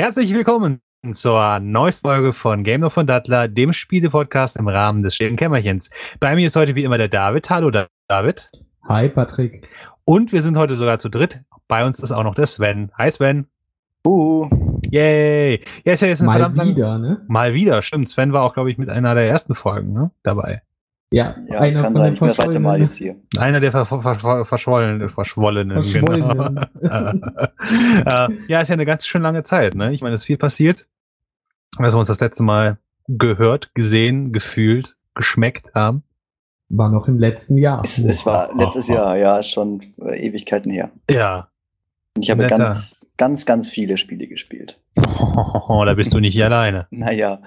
Herzlich willkommen zur neuesten Folge von Game of von Dattler, dem Spiele-Podcast im Rahmen des stillen Kämmerchens. Bei mir ist heute wie immer der David. Hallo David. Hi Patrick. Und wir sind heute sogar zu dritt. Bei uns ist auch noch der Sven. Hi Sven. Uh. Yay. Ja, ist ja jetzt Mal wieder, lang... ne? Mal wieder, stimmt. Sven war auch, glaube ich, mit einer der ersten Folgen ne, dabei. Ja, ja einer von den verschollenen. Mal jetzt hier. Einer der ver ver ver verschwollenen, verschwollenen. Genau. Äh, ja, ist ja eine ganz schön lange Zeit. Ne? Ich meine, es ist viel passiert. Als wir uns das letzte Mal gehört, gesehen, gefühlt, geschmeckt haben. War noch im letzten Jahr. Es, es war letztes Jahr, ja, ist schon äh, Ewigkeiten her. Ja. Und ich habe Netter. ganz, ganz, ganz viele Spiele gespielt. Oh, da bist du nicht alleine. Naja.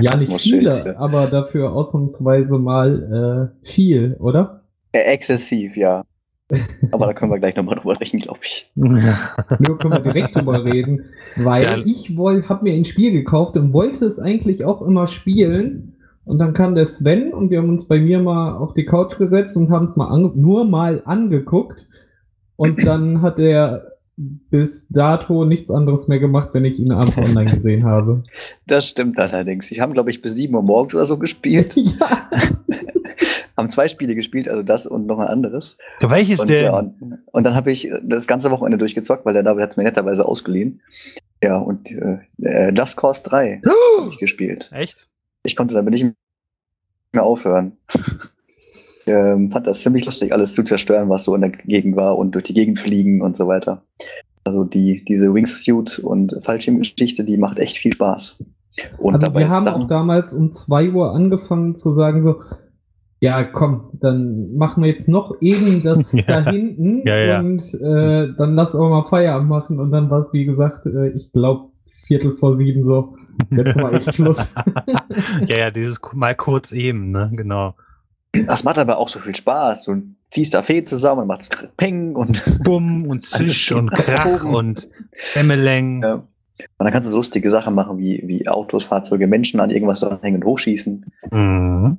ja, nicht viele, aber dafür ausnahmsweise mal äh, viel, oder? Äh, exzessiv, ja. Aber da können wir gleich nochmal drüber reden, glaube ich. Ja. Nur können wir direkt drüber reden, weil ja. ich habe mir ein Spiel gekauft und wollte es eigentlich auch immer spielen. Und dann kam der Sven und wir haben uns bei mir mal auf die Couch gesetzt und haben es mal nur mal angeguckt. Und dann hat er bis dato nichts anderes mehr gemacht, wenn ich ihn abends online gesehen habe. Das stimmt allerdings. Ich habe, glaube ich, bis 7 Uhr morgens oder so gespielt. Ja. haben zwei Spiele gespielt, also das und noch ein anderes. Welches und, denn? Ja, und, und, dann habe ich das ganze Wochenende durchgezockt, weil der David hat es mir netterweise ausgeliehen. Ja, und äh, Just Cause 3 oh. habe ich gespielt. Echt? Ich konnte damit nicht mehr aufhören. Ähm, fand das ziemlich lustig, alles zu zerstören, was so in der Gegend war und durch die Gegend fliegen und so weiter. Also die, diese Wingsuit und Fallschirmgeschichte, die macht echt viel Spaß. Und also wir haben Sachen auch damals um zwei Uhr angefangen zu sagen so, ja, komm, dann machen wir jetzt noch eben das ja. da hinten ja, ja. und äh, dann lass auch mal Feierabend machen. Und dann war es, wie gesagt, äh, ich glaube, Viertel vor sieben so. Jetzt war echt Schluss. ja, ja, dieses mal kurz eben, ne? Genau. Das macht aber auch so viel Spaß. Du ziehst da Fee zusammen und machst Peng und Bumm und Zisch und Krach und Emmeleng. Ja. Und dann kannst du so lustige Sachen machen wie, wie Autos, Fahrzeuge, Menschen an irgendwas dranhängen und hochschießen. Mhm.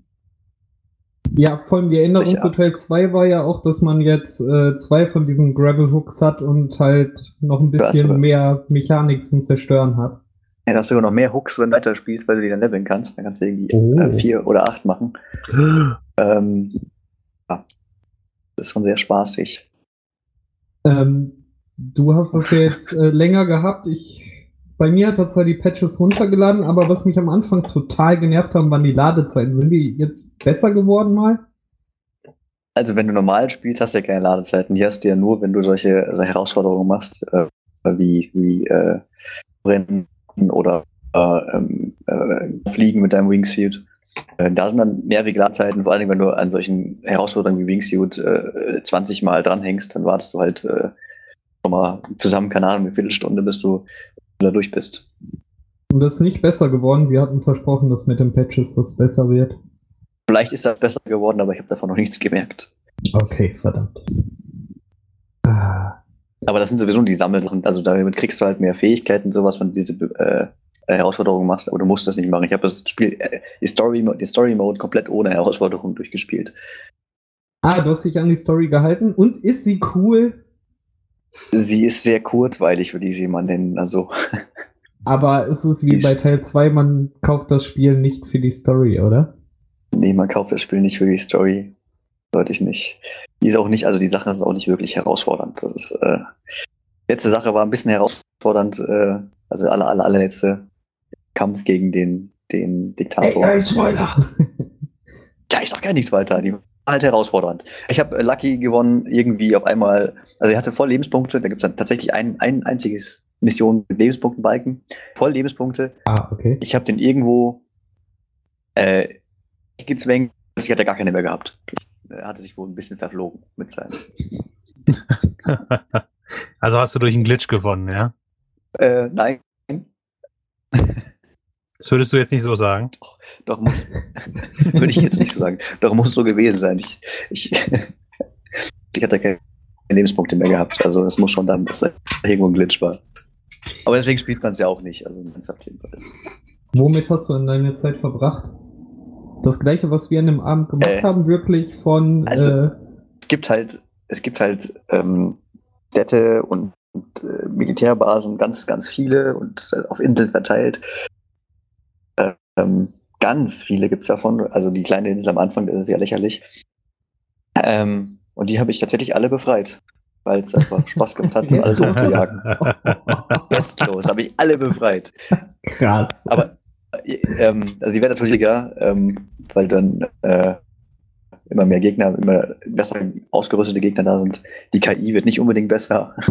Ja, vor allem die Änderung zu Teil 2 war ja auch, dass man jetzt äh, zwei von diesen Gravel Hooks hat und halt noch ein bisschen mehr Mechanik zum Zerstören hat. Ja, da hast du noch mehr Hooks, wenn du weiterspielst, weil du die dann leveln kannst. Dann kannst du irgendwie oh. äh, vier oder acht machen. ähm, ja. Das ist schon sehr spaßig. Ähm, du hast es ja jetzt äh, länger gehabt. Ich bei mir hat er zwar die Patches runtergeladen, aber was mich am Anfang total genervt haben, waren die Ladezeiten. Sind die jetzt besser geworden mal? Also wenn du normal spielst, hast du ja keine Ladezeiten. Die hast du ja nur, wenn du solche, solche Herausforderungen machst, äh, wie, wie äh, Rennen oder äh, ähm, äh, Fliegen mit deinem Wingsuit. Äh, da sind dann mehrere Ladezeiten, vor allem wenn du an solchen Herausforderungen wie Wingsuit 20 äh, Mal dranhängst, dann wartest du halt schon mal zusammen, keine Ahnung, eine Viertelstunde, bis du da durch bist. Und das ist nicht besser geworden. Sie hatten versprochen, dass mit den Patches das besser wird. Vielleicht ist das besser geworden, aber ich habe davon noch nichts gemerkt. Okay, verdammt. Ah. Aber das sind sowieso die Sammelsachen. Also damit kriegst du halt mehr Fähigkeiten, sowas, wenn du diese äh, Herausforderungen machst, aber du musst das nicht machen. Ich habe das Spiel, äh, die Story, die Story Mode komplett ohne Herausforderungen durchgespielt. Ah, du hast dich an die Story gehalten. Und ist sie cool? Sie ist sehr kurzweilig, würde ich sie mal nennen. Also. Aber ist es wie bei Teil 2, man kauft das Spiel nicht für die Story, oder? Nee, man kauft das Spiel nicht für die Story. Deutlich nicht. Die ist auch nicht, also die Sache ist auch nicht wirklich herausfordernd. Das ist, äh, letzte Sache war ein bisschen herausfordernd, äh, also alle, alle, allerletzte Kampf gegen den, den Diktator. Ey, ey, Spoiler! ja, ich sag gar nichts weiter. Die halt herausfordernd. Ich habe äh, Lucky gewonnen, irgendwie auf einmal, also er hatte voll Lebenspunkte, da gibt es dann tatsächlich ein, ein einziges Mission mit Lebenspunktenbalken, voll Lebenspunkte. Ah, okay. Ich habe den irgendwo äh, gezwängt, ich hatte gar keine mehr gehabt. Er hatte sich wohl ein bisschen verflogen mit seinem. also hast du durch einen Glitch gewonnen, ja? Äh, nein. Das würdest du jetzt nicht so sagen. Doch, doch muss, würde ich jetzt nicht so sagen. Doch muss so gewesen sein. Ich, ich, ich hatte keine Lebenspunkte mehr gehabt. Also es muss schon dann, dass da irgendwo ein Glitch war. Aber deswegen spielt man es ja auch nicht. Also ernsthaft jedenfalls. Womit hast du in deiner Zeit verbracht? Das gleiche, was wir an dem Abend gemacht äh, haben, wirklich von. Also äh, es gibt halt, es gibt halt ähm, Städte und und äh, Militärbasen, ganz, ganz viele und äh, auf Inseln verteilt. Ähm, ganz viele gibt es davon. Also die kleine Insel am Anfang, das ist ja lächerlich. Ähm, und die habe ich tatsächlich alle befreit, weil es einfach Spaß gemacht hat, alles hochzujagen. Bestlos, habe ich alle befreit. Krass. Aber ähm, also die werden natürlich egal, ähm, weil dann äh, immer mehr Gegner, immer besser ausgerüstete Gegner da sind. Die KI wird nicht unbedingt besser.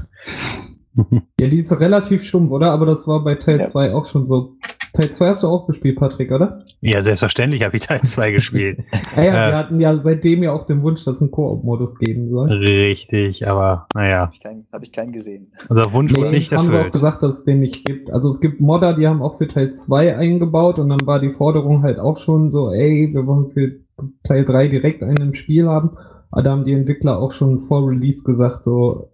Ja, die ist relativ stumpf, oder? Aber das war bei Teil 2 ja. auch schon so. Teil 2 hast du auch gespielt, Patrick, oder? Ja, selbstverständlich habe ich Teil 2 gespielt. ja, ja, äh, wir hatten ja seitdem ja auch den Wunsch, dass es einen Koop-Modus geben soll. Richtig, aber naja. Habe ich, keinen, hab ich keinen gesehen. Unser Wunsch nee, wurde nicht erfüllt. haben sie auch gesagt, dass es den nicht gibt. Also es gibt Modder, die haben auch für Teil 2 eingebaut und dann war die Forderung halt auch schon so, ey, wir wollen für Teil 3 direkt einen im Spiel haben. Aber da haben die Entwickler auch schon vor Release gesagt, so,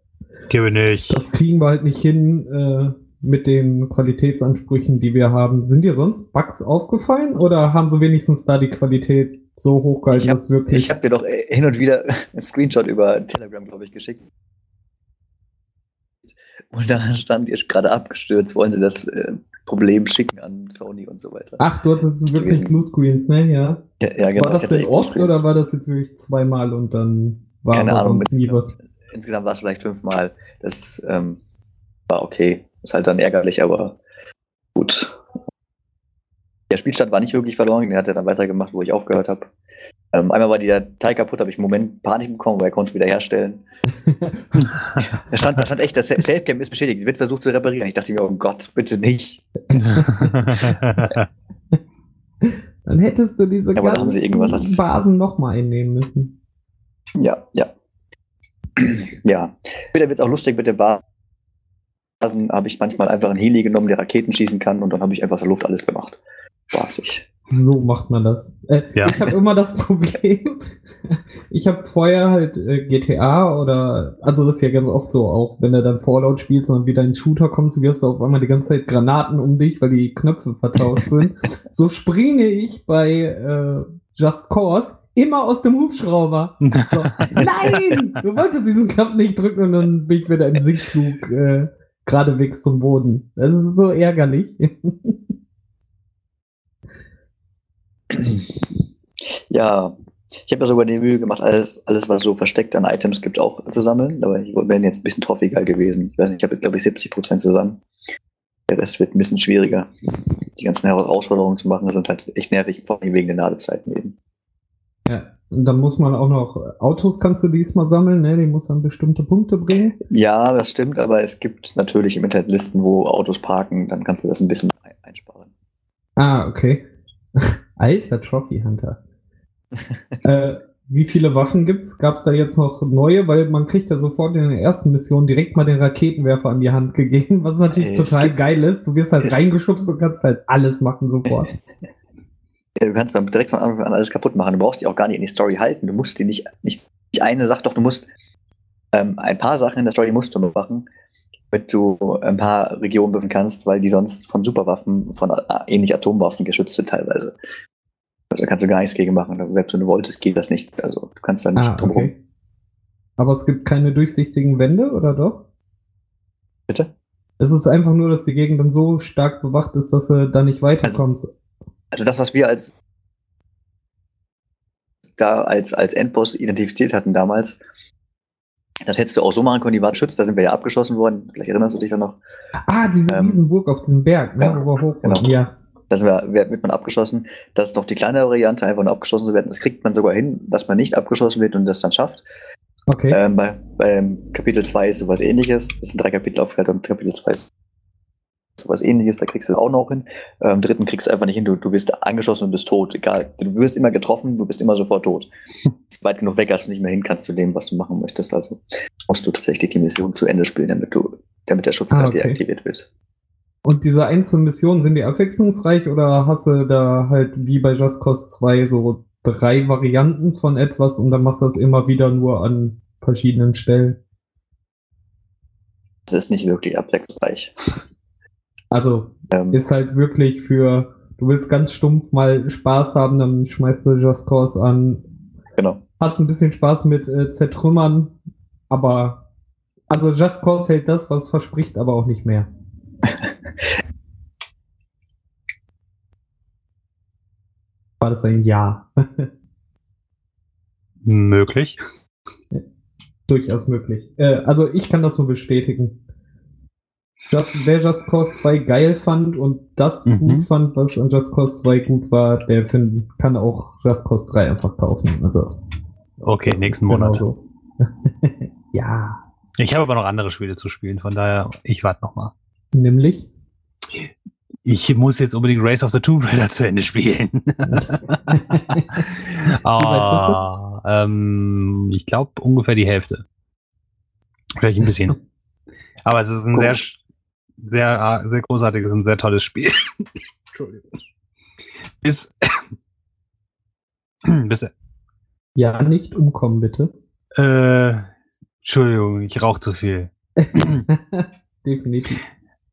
Gebe nicht. Das kriegen wir halt nicht hin äh, mit den Qualitätsansprüchen, die wir haben. Sind dir sonst Bugs aufgefallen oder haben sie wenigstens da die Qualität so hochgehalten, dass wirklich. Ich habe dir doch äh, hin und wieder einen Screenshot über Telegram, glaube ich, geschickt. Und da stand, ihr gerade abgestürzt, wollen sie das äh, Problem schicken an Sony und so weiter. Ach, du hattest wirklich Bluescreens, ne? Ja. ja, ja genau. War das denn oft oder war das jetzt wirklich zweimal und dann war Keine Ahnung, sonst nie was? insgesamt war es vielleicht fünfmal. Das ähm, war okay. Ist halt dann ärgerlich, aber gut. Der Spielstand war nicht wirklich verloren, der hat ja dann weitergemacht, wo ich aufgehört habe. Ähm, einmal war der Teil kaputt, habe ich einen Moment Panik bekommen, weil er konnte es wieder herstellen. da, stand, da stand echt, das Safe-Game ist beschädigt, es wird versucht zu reparieren. Ich dachte mir, oh Gott, bitte nicht. dann hättest du diese ja, ganzen Basen nochmal einnehmen müssen. Ja, ja ja, später wird es auch lustig mit den Basen. Habe ich manchmal einfach einen Heli genommen, der Raketen schießen kann und dann habe ich einfach aus der Luft alles gemacht. Spaßig. So macht man das. Äh, ja. Ich habe immer das Problem. ich habe vorher halt äh, GTA oder, also das ist ja ganz oft so auch, wenn du dann Fallout spielst und wieder in Shooter kommst, wirst du auf einmal die ganze Zeit Granaten um dich, weil die Knöpfe vertauscht sind. so springe ich bei äh, Just Cause immer aus dem Hubschrauber. So, nein! Du wolltest diesen Knopf nicht drücken und dann bin ich wieder im Sinkflug äh, geradewegs zum Boden. Das ist so ärgerlich. ja, ich habe mir sogar die Mühe gemacht, alles, alles, was so versteckt an Items gibt, auch zu sammeln. Aber ich wäre jetzt ein bisschen trophiger gewesen. Ich weiß nicht, ich habe jetzt, glaube ich, 70 Prozent zusammen. Der Rest wird ein bisschen schwieriger. Die ganzen Herausforderungen zu machen, sind halt echt nervig, vor allem wegen der Ladezeiten eben. Ja, und dann muss man auch noch Autos kannst du diesmal sammeln, ne? Die muss dann bestimmte Punkte bringen. Ja, das stimmt, aber es gibt natürlich im Internet Listen, wo Autos parken, dann kannst du das ein bisschen einsparen. Ah, okay. Alter Trophy Hunter. äh, wie viele Waffen gibt's? Gab's da jetzt noch neue? Weil man kriegt ja sofort in der ersten Mission direkt mal den Raketenwerfer an die Hand gegeben, was natürlich es total geil ist. Du wirst halt reingeschubst und kannst halt alles machen sofort. du kannst beim direkt von Anfang an alles kaputt machen. Du brauchst dich auch gar nicht in die Story halten. Du musst die nicht, nicht, nicht eine Sache, doch du musst ähm, ein paar Sachen in der Story musst du machen, damit du ein paar Regionen befüllen kannst, weil die sonst von Superwaffen, von äh, ähnlich Atomwaffen geschützt sind teilweise. Also, da kannst du gar nichts gegen machen. Selbst wenn du wolltest, geht das nicht. Also du kannst da nicht ah, drum okay. Aber es gibt keine durchsichtigen Wände, oder doch? Bitte? Es ist einfach nur, dass die Gegend dann so stark bewacht ist, dass du da nicht weiterkommst. Also, also das, was wir als da als, als Endboss identifiziert hatten damals, das hättest du auch so machen können, die war geschützt, da sind wir ja abgeschossen worden. Vielleicht erinnerst du dich da noch. Ah, diese ähm, Riesenburg auf diesem Berg, ne, ja, wo wir hoch genau. Ja. Da sind wir, wird man abgeschossen. Das ist noch die kleinere Variante, einfach nur abgeschossen zu werden. Das kriegt man sogar hin, dass man nicht abgeschossen wird und das dann schafft. Okay. Ähm, bei, beim Kapitel 2 ist sowas ähnliches. Das sind drei Kapitel aufgeteilt und Kapitel 2 ist sowas ähnliches, da kriegst du es auch noch hin. Ähm, dritten kriegst du einfach nicht hin, du, du wirst angeschossen und bist tot, egal. Du wirst immer getroffen, du bist immer sofort tot. Ist weit genug weg, als du nicht mehr hin kannst zu dem, was du machen möchtest. Also musst du tatsächlich die Mission zu Ende spielen, damit du, damit der Schutz ah, okay. deaktiviert wird. Und diese einzelnen Missionen, sind die abwechslungsreich oder hast du da halt wie bei Just Cause 2 so drei Varianten von etwas und dann machst du das immer wieder nur an verschiedenen Stellen? Es ist nicht wirklich abwechslungsreich. Also ähm, ist halt wirklich für, du willst ganz stumpf mal Spaß haben, dann schmeißt du Just Cause an. Genau. Hast ein bisschen Spaß mit äh, Zertrümmern, aber Also Just Cause hält das, was verspricht, aber auch nicht mehr. War das ein Ja? Möglich. Durchaus möglich. Äh, also ich kann das nur bestätigen. Just, wer Just Cause 2 geil fand und das Mhm. gut fand, was an Just Cause 2 gut war, der find, kann auch Just Cause 3 einfach kaufen. Also Okay, nächsten Monat. genauso. ja, Ich habe aber noch andere Spiele zu spielen, von daher, ich warte noch mal. nämlich. Ich muss jetzt unbedingt Race of the Tomb Raider zu Ende spielen. ah, ähm, ich glaube ungefähr die Hälfte. Vielleicht ein bisschen. Aber es ist ein Cool. Sehr, sch- sehr, großartiges und sehr tolles Spiel. Entschuldigung. Bis, bis, Ja, nicht umkommen, bitte. äh, Entschuldigung, ich rauche zu viel. Definitiv.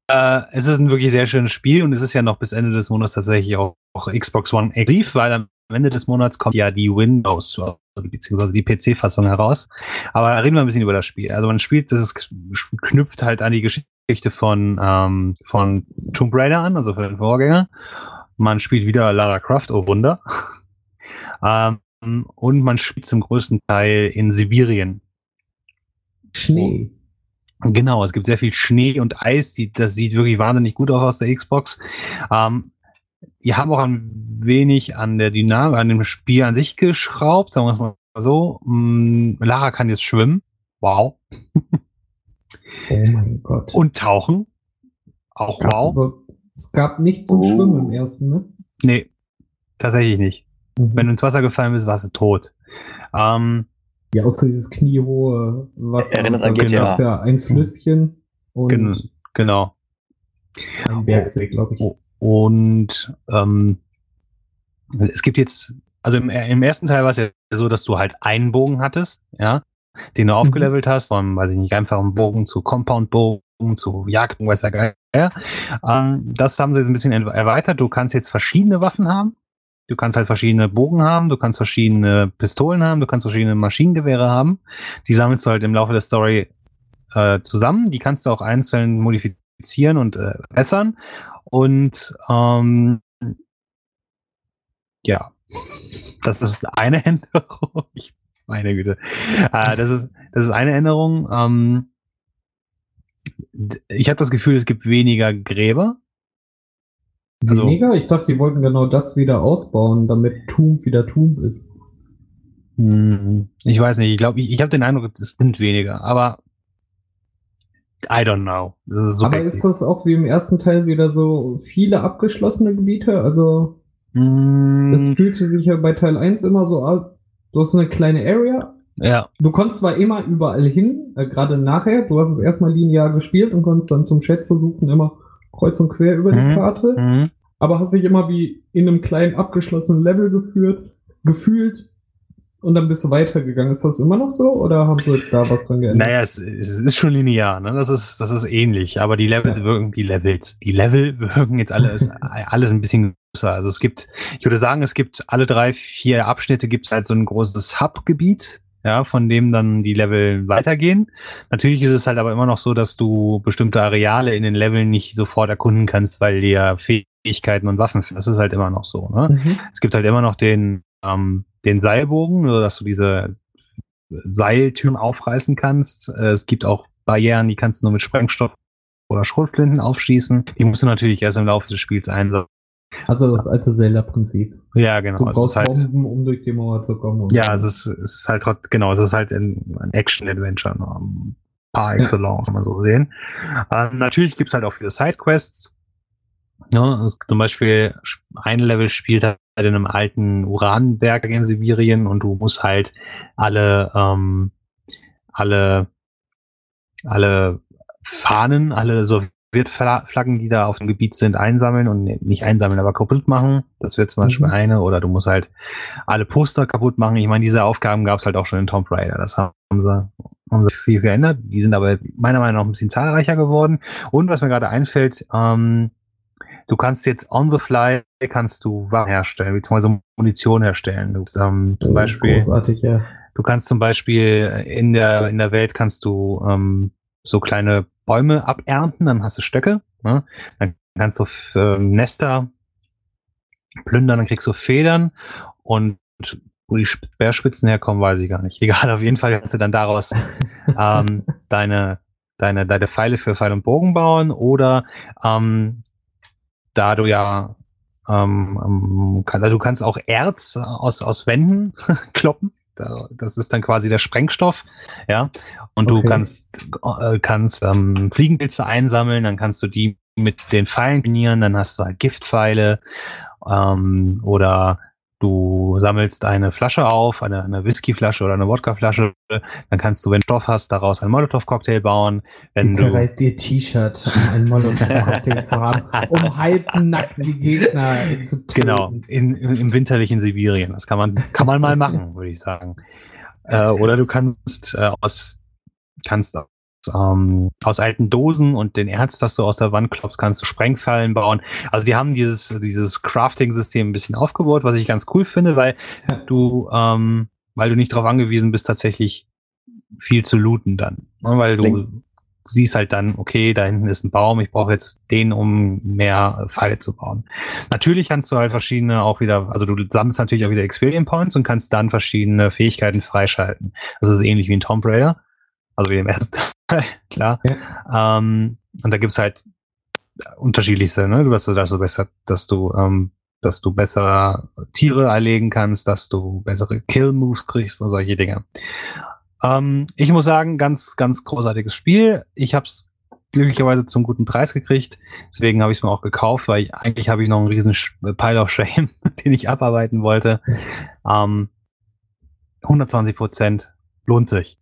Äh, es ist ein wirklich sehr schönes Spiel und es ist ja noch bis Ende des Monats tatsächlich auch, auch Xbox One exklusiv, weil am Ende des Monats kommt ja die Windows äh, beziehungsweise die PC-Fassung heraus. Aber reden wir ein bisschen über das Spiel. Also man spielt, das ist, knüpft halt an die Geschichte von, ähm, von Tomb Raider an, also von den Vorgänger. Man spielt wieder Lara Croft, oh Wunder. ähm, und man spielt zum größten Teil in Sibirien. Schnee. Genau, es gibt sehr viel Schnee und Eis. Die, das sieht wirklich wahnsinnig gut aus aus der Xbox. Ähm, die haben auch ein wenig an der Dynamik, an dem Spiel an sich geschraubt, sagen wir es mal so. Mm, Lara kann jetzt schwimmen. Wow. Oh mein Gott. Und tauchen. Auch Gab's wow. aber- es gab nichts zum Oh. Schwimmen im ersten, ne? Nee, tatsächlich nicht. Mhm. Wenn du ins Wasser gefallen bist, warst du tot. Ähm, Ja, außer dieses kniehohe Wasser. Erinnert an Da GTA. ja ein Flüsschen und gen genau. ein Bergsee, glaube ich. Und ähm, es gibt jetzt, also im, im ersten Teil war es ja so, dass du halt einen Bogen hattest, ja, den du Mhm. aufgelevelt hast, von, weiß ich nicht, einfachen Bogen zu Compound-Bogen, zu Jagd, weiß Geier. Ähm, das haben sie jetzt ein bisschen erweitert. Du kannst jetzt verschiedene Waffen haben. Du kannst halt verschiedene Bogen haben, du kannst verschiedene Pistolen haben, du kannst verschiedene Maschinengewehre haben. Die sammelst du halt im Laufe der Story äh, zusammen. Die kannst du auch einzeln modifizieren und äh, bessern. Und ähm, ja, das ist eine Änderung. Ich, meine Güte. Äh, das, ist, das ist eine Änderung. Ähm, ich habe das Gefühl, es gibt weniger Gräber. Also- Weniger? Ich dachte, die wollten genau das wieder ausbauen, damit Tomb wieder Tomb ist. Hm, Ich weiß nicht, ich glaube, ich, ich habe den Eindruck, es sind weniger, aber I don't know. Ist so Aber ist das auch wie im ersten Teil wieder so viele abgeschlossene Gebiete? Also, Hm, es fühlte sich ja bei Teil 1 immer so an, du hast eine kleine Area. ja, Du konntest zwar immer überall hin, äh, gerade nachher, du hast es erstmal linear gespielt und konntest dann zum Schätze suchen immer kreuz und quer über Mhm. die Karte, hm, aber hast dich immer wie in einem kleinen abgeschlossenen Level geführt, gefühlt und dann bist du weitergegangen. Ist das immer noch so oder haben sie da was dran geändert? Naja, es, es ist schon linear, ne? Das ist, das ist ähnlich, aber die Levels Ja. wirken, die Levels, die Level wirken jetzt alles, alles ein bisschen. Also es gibt, ich würde sagen, es gibt alle drei, vier Abschnitte gibt es halt so ein großes Hub-Gebiet, ja, von dem dann die Level weitergehen. Natürlich ist es halt aber immer noch so, dass du bestimmte Areale in den Leveln nicht sofort erkunden kannst, weil dir Fähigkeiten und Waffen fehlen. Das ist halt immer noch so, ne? Mhm. Es gibt halt immer noch den, ähm, den Seilbogen, so dass du diese Seiltüren aufreißen kannst. Äh, es gibt auch Barrieren, die kannst du nur mit Sprengstoff oder Schrotflinten aufschießen. Die musst du natürlich erst im Laufe des Spiels einsetzen. Also das alte Zelda-Prinzip. Ja, genau. Du Es brauchst halt, Bomben, um durch die Mauer zu kommen. ja, es ist, es ist halt genau, es ist halt ein, ein Action-Adventure, ne, par excellence, kann man so sehen. Ähm, natürlich gibt's halt auch viele Sidequests. Ja, es, zum Beispiel ein Level spielt halt in einem alten Uranwerk in Sibirien und du musst halt alle, ähm, alle, alle Fahnen, alle Sowjetflaggen, die da auf dem Gebiet sind, einsammeln und ne- nicht einsammeln, aber kaputt machen. Das wäre zum Beispiel Mhm. eine. Oder du musst halt alle Poster kaputt machen. Ich meine, diese Aufgaben gab es halt auch schon in Tomb Raider. Das haben sie, haben sie viel geändert. Die sind aber meiner Meinung nach ein bisschen zahlreicher geworden. Und was mir gerade einfällt, ähm, du kannst jetzt on the fly kannst du Waffen herstellen, beziehungsweise Munition herstellen. Du, ähm, zum Oh, Beispiel, Großartig, ja. du kannst zum Beispiel in der, in der Welt kannst du ähm, so kleine Bäume abernten, dann hast du Stöcke. Ne? Dann kannst du äh, Nester plündern, dann kriegst du Federn und wo die Speerspitzen herkommen, weiß ich gar nicht. Egal, auf jeden Fall kannst du dann daraus ähm, deine, deine, deine Pfeile für Pfeil und Bogen bauen oder ähm, da du ja ähm, ähm also du kannst auch Erz aus, aus Wänden kloppen. Das ist dann quasi der Sprengstoff, ja. Und okay. du kannst, äh, kannst ähm, Fliegenpilze einsammeln, dann kannst du die mit den Pfeilen kombinieren, dann hast du halt Giftpfeile ähm, oder du sammelst eine Flasche auf, eine, eine Whiskyflasche oder eine Wodkaflasche, dann kannst du, wenn du Stoff hast, daraus einen Molotow-Cocktail bauen. Wenn Sie zerreißt ihr T-Shirt, um einen Molotow-Cocktail zu haben, um halbnackt die Gegner zu töten. Genau, in, im winterlichen Sibirien. Das kann man, kann man mal machen, würde ich sagen. Äh, oder du kannst äh, aus, kannst ähm, aus alten Dosen und den Erz, das du aus der Wand klopfst, kannst du Sprengfallen bauen. Also die haben dieses, dieses Crafting-System ein bisschen aufgebaut, was ich ganz cool finde, weil du, ähm, weil du nicht darauf angewiesen bist, tatsächlich viel zu looten dann. Ne? Weil du Denk. siehst halt dann, okay, da hinten ist ein Baum, ich brauche jetzt den, um mehr Pfeile zu bauen. Natürlich kannst du halt verschiedene auch wieder, also du sammelst natürlich auch wieder Experience Points und kannst dann verschiedene Fähigkeiten freischalten. Das ist ähnlich wie ein Tomb Raider. Also wie im ersten Teil, klar. Ja. Ähm, und da gibt's halt unterschiedlichste, ne? Du, du, dass du besser, dass du, ähm, dass du besser Tiere erlegen kannst, dass du bessere Kill-Moves kriegst und solche Dinge. Ähm, ich muss sagen, ganz, ganz großartiges Spiel. Ich habe es glücklicherweise zum guten Preis gekriegt. Deswegen habe ich es mir auch gekauft, weil ich, eigentlich habe ich noch einen riesen Pile of Shame, den ich abarbeiten wollte. Ähm, 120 Prozent lohnt sich.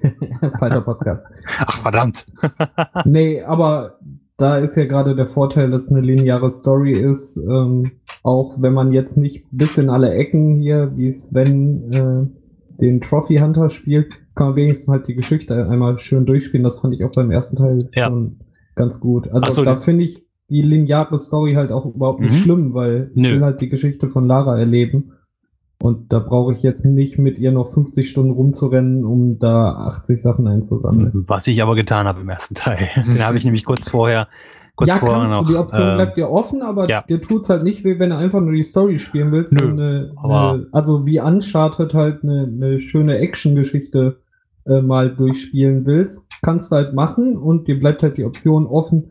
Falscher Podcast. Ach, verdammt. nee, aber da ist ja gerade der Vorteil, dass eine lineare Story ist. Ähm, auch wenn man jetzt nicht bis in alle Ecken hier, wie Sven äh, den Trophy Hunter spielt, kann man wenigstens halt die Geschichte einmal schön durchspielen. Das fand ich auch beim ersten Teil ja. schon ganz gut. Also so, da finde ich die lineare Story halt auch überhaupt nicht mhm. schlimm, weil Nö. ich will halt die Geschichte von Lara erleben. Und da brauche ich jetzt nicht mit ihr noch 50 Stunden rumzurennen, um da 80 Sachen einzusammeln. Was ich aber getan habe im ersten Teil. Den habe ich nämlich kurz vorher. Kurz ja, vorher kannst noch, du. Die Option äh, bleibt dir offen, aber ja. dir tut's halt nicht weh, wenn du einfach nur die Story spielen willst. Nö, eine, eine, also wie Uncharted halt eine, eine schöne Action-Geschichte äh, mal durchspielen willst, kannst du halt machen und dir bleibt halt die Option offen,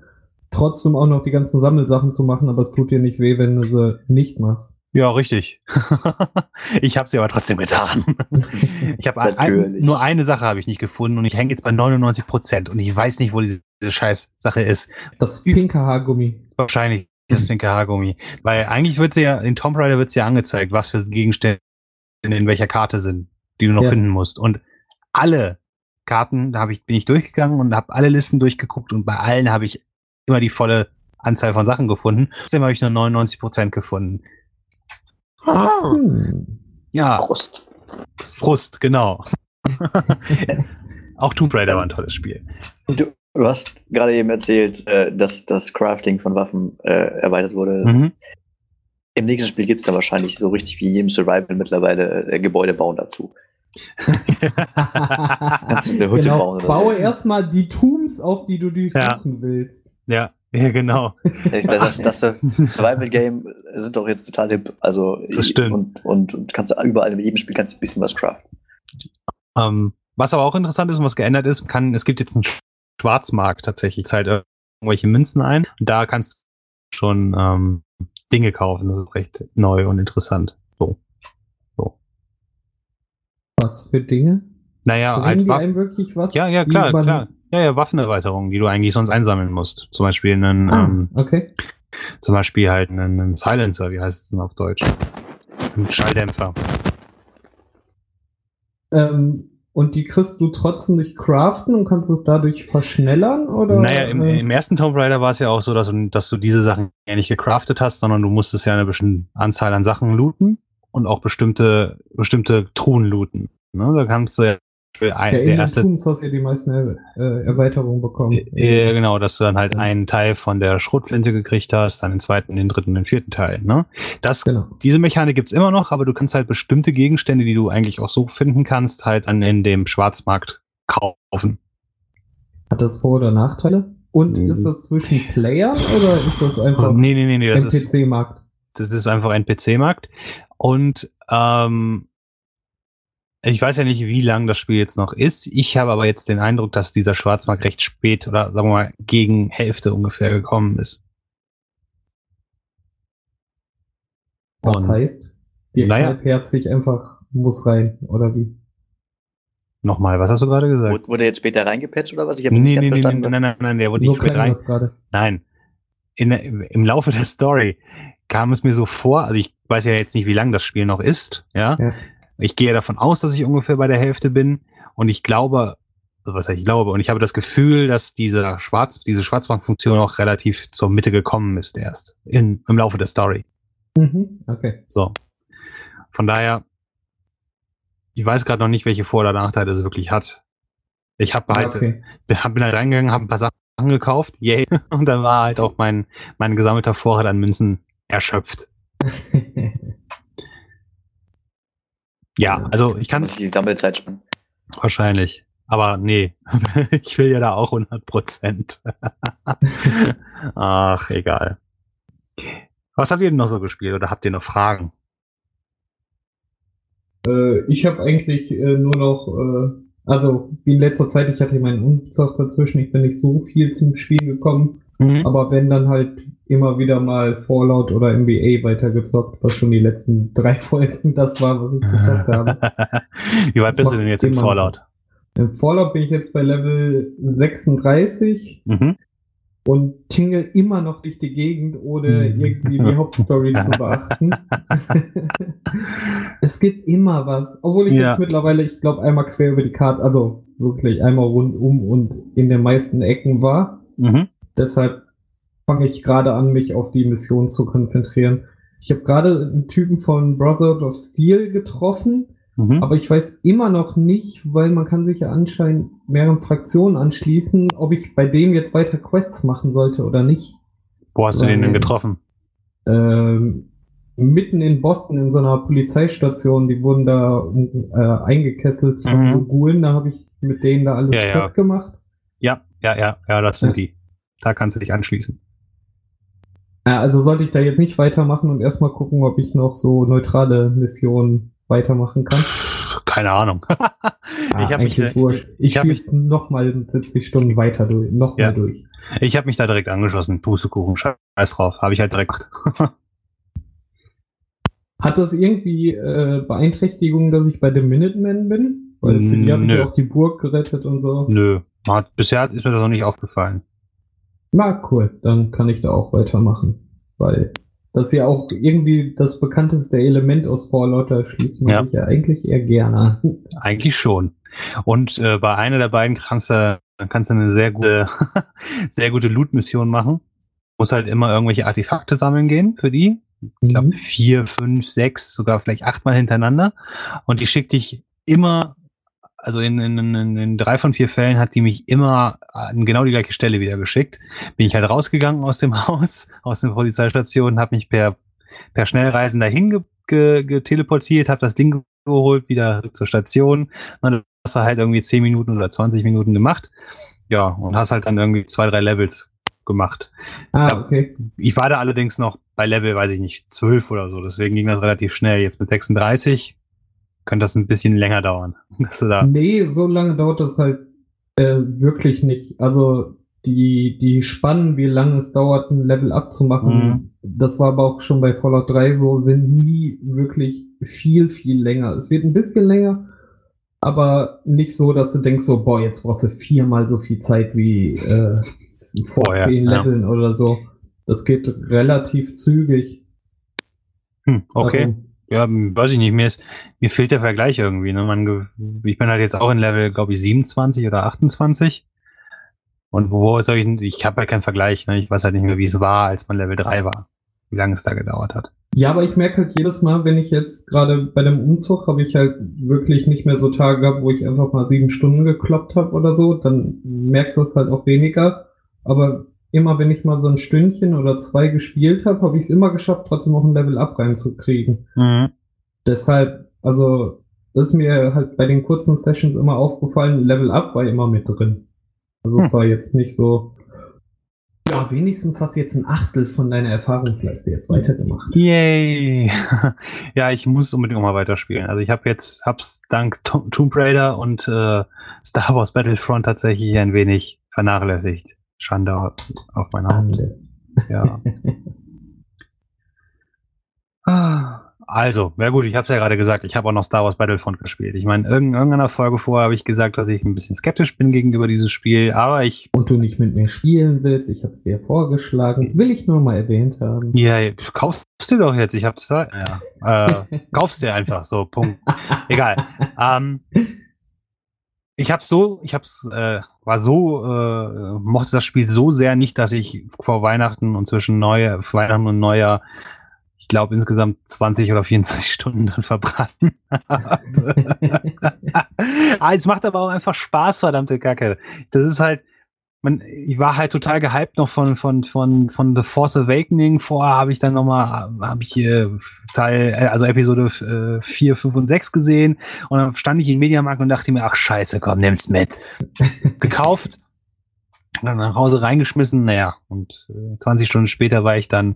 trotzdem auch noch die ganzen Sammelsachen zu machen, aber es tut dir nicht weh, wenn du sie nicht machst. Ja, richtig. ich habe sie aber trotzdem getan. ich habe ein, nur eine Sache habe ich nicht gefunden und ich hänge jetzt bei 99 Prozent und ich weiß nicht, wo diese, diese scheiß Sache ist. Das pinke Haargummi. Wahrscheinlich das pinke Haargummi. Weil eigentlich wird sie ja, in Tomb Raider wird sie ja angezeigt, was für Gegenstände in welcher Karte sind, die du noch ja. finden musst. Und alle Karten, da hab ich, bin ich durchgegangen und habe alle Listen durchgeguckt und bei allen habe ich immer die volle Anzahl von Sachen gefunden. Trotzdem habe ich nur 99 Prozent gefunden. Hm. Ja. Frust. Frust, genau. Auch Tomb Raider war ein tolles Spiel. Du, du hast gerade eben erzählt, äh, dass das Crafting von Waffen äh, erweitert wurde. Mhm. Im nächsten Spiel gibt es dann wahrscheinlich so richtig wie in jedem Survival mittlerweile äh, Gebäude bauen dazu. Kannst du eine Hütte genau. bauen. Baue so. erstmal die Tombs auf, die du durchsuchen ja. willst. Ja. Ja, genau. Das, das, das, das Survival-Game sind doch jetzt total hip. Also das stimmt. Und, und, und kannst überall in jedem Spiel kannst du ein bisschen was craften. Ähm, was aber auch interessant ist und was geändert ist, kann, es gibt jetzt einen Schwarzmarkt tatsächlich. Zahlt irgendwelche Münzen ein und da kannst du schon ähm, Dinge kaufen. Das ist recht neu und interessant. So. so. Was für Dinge? Naja, einfach. Die einem wirklich was? Ja, ja, klar, klar. Ja, ja, Waffenerweiterungen, die du eigentlich sonst einsammeln musst. Zum Beispiel einen, ah, ähm, okay. zum Beispiel halt einen, einen Silencer, wie heißt es denn auf Deutsch? Ein Schalldämpfer. Ähm, und die kriegst du trotzdem durch Craften und kannst es dadurch verschnellern? Oder? Naja, im, im ersten Tomb Raider war es ja auch so, dass du, dass du diese Sachen ja nicht gecraftet hast, sondern du musstest ja eine bestimmte Anzahl an Sachen looten und auch bestimmte, bestimmte Truhen looten. Ne? Da kannst du ja ein, ja, der erste. Du ja die meisten äh, Erweiterungen bekommen. Äh, genau, dass du dann halt einen Teil von der Schrotflinte gekriegt hast, dann den zweiten, den dritten, den vierten Teil. Ne? Das, genau. Diese Mechanik gibt's immer noch, aber du kannst halt bestimmte Gegenstände, die du eigentlich auch so finden kannst, halt dann in dem Schwarzmarkt kaufen. Hat das Vor- oder Nachteile? Und Mhm. ist das zwischen Player oder ist das einfach nee, nee, nee, nee, das ist, NPC-Markt? das ist einfach ein PC-Markt. Und ähm, ich weiß ja nicht, wie lang das Spiel jetzt noch ist. Ich habe aber jetzt den Eindruck, dass dieser Schwarzmarkt recht spät oder sagen wir mal gegen Hälfte ungefähr gekommen ist. Was Und- heißt, die Naja. halbherzig einfach muss rein, oder wie? Nochmal, was hast du gerade gesagt? Wurde, wurde jetzt später reingepatcht oder was? Ich habe Nee, nicht nee, nee, nee, verstanden. nein, nein, nein, der wurde So nicht spät rein. Nein. In, Im Laufe der Story kam es mir so vor, also ich weiß ja jetzt nicht, wie lang das Spiel noch ist, ja. Ja. Ich gehe davon aus, dass ich ungefähr bei der Hälfte bin und ich glaube, also was heißt ich glaube, und ich habe das Gefühl, dass dieser Schwarz, diese Schwarzmarktfunktion auch relativ zur Mitte gekommen ist erst in, im Laufe der Story. Mhm, okay. So. Von daher, ich weiß gerade noch nicht, welche Vor- oder Nachteile es wirklich hat. Ich habe halt, okay. bin bin halt reingegangen, habe ein paar Sachen gekauft, yay, und dann war halt auch mein, mein gesammelter Vorrat an Münzen erschöpft. Ja, also ich kann Muss ich die Sammelzeit spannen. wahrscheinlich, aber nee, ich will ja da auch 100 Prozent. Ach, egal. Was habt ihr denn noch so gespielt oder habt ihr noch Fragen? Äh, ich habe eigentlich äh, nur noch, äh, also wie in letzter Zeit, ich hatte meinen Umzug dazwischen, ich bin nicht so viel zum Spiel gekommen, Mhm. aber wenn dann halt immer wieder mal Fallout oder NBA weitergezockt, was schon die letzten drei Folgen das war, was ich gezockt habe. Wie weit Das bist du denn jetzt im Fallout? Im Fallout bin ich jetzt bei Level 36 Mhm. und tingle immer noch durch die Gegend, ohne Mhm. irgendwie die Hauptstory zu beachten. es gibt immer was. Obwohl ich Ja. jetzt mittlerweile, ich glaube, einmal quer über die Karte, also wirklich einmal rundum und in den meisten Ecken war. Mhm. Deshalb fange ich gerade an, mich auf die Mission zu konzentrieren. Ich habe gerade einen Typen von Brothers of Steel getroffen, Mhm. aber ich weiß immer noch nicht, weil man kann sich ja anscheinend mehreren Fraktionen anschließen, ob ich bei dem jetzt weiter Quests machen sollte oder nicht. Wo hast du den denn Weil- getroffen? Ähm, mitten in Boston in so einer Polizeistation, die wurden da äh, eingekesselt von Mhm. so Gulen, da habe ich mit denen da alles Ja, ja. gemacht. Ja, ja, ja, ja, das sind Ja. die. Da kannst du dich anschließen. Ja, also sollte ich da jetzt nicht weitermachen und erstmal gucken, ob ich noch so neutrale Missionen weitermachen kann. Keine Ahnung. Ah, ich habe mich, wurscht. Ich, ich hab spiele mich, jetzt nochmal 70 Stunden weiter durch, nochmal Ja. durch. ich hab mich da direkt angeschlossen. Pustekuchen, scheiß drauf. Habe ich halt direkt gemacht. Hat das irgendwie äh, Beeinträchtigungen, dass ich bei den Minutemen bin? Weil für die habe ich Nö. ja auch die Burg gerettet und so. Nö. Hat, bisher ist mir das noch nicht aufgefallen. Na, cool. Dann kann ich da auch weitermachen. Weil das ja auch irgendwie das bekannteste Element aus Fallout, schließt man Ja. sich ja eigentlich eher gerne. Eigentlich schon. Und äh, bei einer der beiden kannst du, kannst du eine sehr gute, sehr gute Loot-Mission machen. Muss halt immer irgendwelche Artefakte sammeln gehen für die. Ich glaube Mhm. vier, fünf, sechs, sogar vielleicht achtmal hintereinander. Und die schickt dich immer, also in, in, in, drei von vier Fällen hat die mich immer an genau die gleiche Stelle wieder geschickt. Bin ich halt rausgegangen aus dem Haus, aus der Polizeistation, habe mich per, per Schnellreisen dahin ge, ge, geteleportiert, habe das Ding geholt, wieder zur Station. Und dann hast du halt irgendwie 10 Minuten oder 20 Minuten gemacht. Ja, und hast halt dann irgendwie zwei, drei Levels gemacht. Ah, okay. Ich war da allerdings noch bei Level, weiß ich nicht, 12 oder so. Deswegen ging das relativ schnell. Jetzt mit 36 könnte das ein bisschen länger dauern. Dass du da, Nee, so lange dauert das halt äh, wirklich nicht. Also die, die Spannen, wie lange es dauert, ein Level abzumachen, das war aber auch schon bei Fallout 3 so, sind nie wirklich viel, viel länger. Es wird ein bisschen länger, aber nicht so, dass du denkst so, boah, jetzt brauchst du viermal so viel Zeit wie äh, vor Vorher, zehn ja. Leveln oder so. Das geht relativ zügig. hm, okay. Darum- Ja, weiß ich nicht. Mir, ist, mir fehlt der Vergleich irgendwie. Ne? Man, ich bin halt jetzt auch in Level, glaube ich, 27 oder 28. Und wo soll ich, ich habe halt keinen Vergleich. Ne? Ich weiß halt nicht mehr, wie es war, als man Level 3 war. Wie lange es da gedauert hat. Ja, aber ich merke halt jedes Mal, wenn ich jetzt gerade bei dem Umzug habe ich halt wirklich nicht mehr so Tage gehabt, wo ich einfach mal sieben Stunden gekloppt habe oder so, dann merkst du es halt auch weniger. Aber immer wenn ich mal so ein Stündchen oder zwei gespielt habe, habe ich es immer geschafft, trotzdem auch ein Level Up reinzukriegen. Mhm. Deshalb, also, das ist mir halt bei den kurzen Sessions immer aufgefallen, Level Up war immer mit drin. Also hm. es war jetzt nicht so. Ja, wenigstens hast du jetzt ein Achtel von deiner Erfahrungsleiste jetzt weitergemacht. Yay! ja, ich muss unbedingt auch mal weiterspielen. Also ich habe jetzt, hab's dank Tomb Raider und äh, Star Wars Battlefront tatsächlich ein wenig vernachlässigt. Schande auf meine Hand. Ja. ah. Also, ja gut, ich habe es ja gerade gesagt, ich habe auch noch Star Wars Battlefront gespielt. Ich meine, in irgendeiner Folge vorher habe ich gesagt, dass ich ein bisschen skeptisch bin gegenüber dieses Spiel, aber ich... Und du nicht mit mir spielen willst, ich habe es dir vorgeschlagen, will ich nur mal erwähnt haben. Ja, kaufst du doch jetzt, ich hab's da, ja. äh, kaufst dir einfach so, Punkt. Egal. Ähm, ich habe so, ich hab's, äh, war so, äh, mochte das Spiel so sehr nicht, dass ich vor Weihnachten und zwischen Neue, Weihnachten und Neujahr ich glaube, insgesamt 20 oder 24 Stunden dann verbraten habe. ah, es macht aber auch einfach Spaß, verdammte Kacke. Das ist halt, man, ich war halt total gehypt noch von, von, von, von The Force Awakening. Vorher habe ich dann nochmal, habe ich hier Teil, äh, also Episode äh, 4, 5 und 6 gesehen. Und dann stand ich im Mediamarkt und dachte mir, ach scheiße, komm, nimm's mit. Gekauft, dann nach Hause reingeschmissen, naja, und äh, 20 Stunden später war ich dann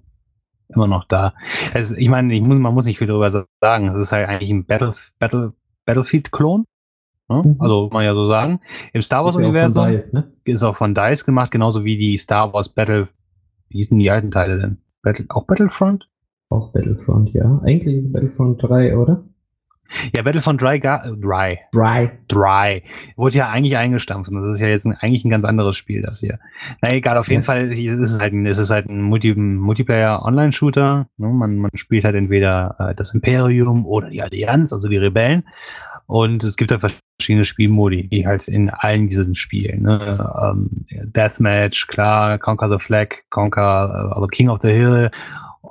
immer noch da. Also, ich meine, ich muss, man muss nicht viel darüber sagen. Es ist halt eigentlich ein Battle, Battle, Battlefield-Klon. Ne? Mhm. Also man ja so sagen. Im Star Wars-Universum ist, ne? ist auch von DICE gemacht, genauso wie die Star Wars Battle. Wie hießen die alten Teile denn? Battle, auch Battlefront? Auch Battlefront, ja. Eigentlich ist es Battlefront 3, oder? Ja, Battlefront Dry, äh, Dry. Dry. Dry. Wurde ja eigentlich eingestampft. Und das ist ja jetzt ein, eigentlich ein ganz anderes Spiel, das hier. Na egal, auf jeden ja. Fall ist es halt ein, ist es halt ein Multi Multiplayer-Online-Shooter. Ne? Man, man spielt halt entweder äh, das Imperium oder die Allianz, also die Rebellen. Und es gibt da verschiedene Spielmodi, die halt in allen diesen Spielen. Ne? Ähm, Deathmatch, klar, Conquer the Flag, Conquer, äh, also King of the Hill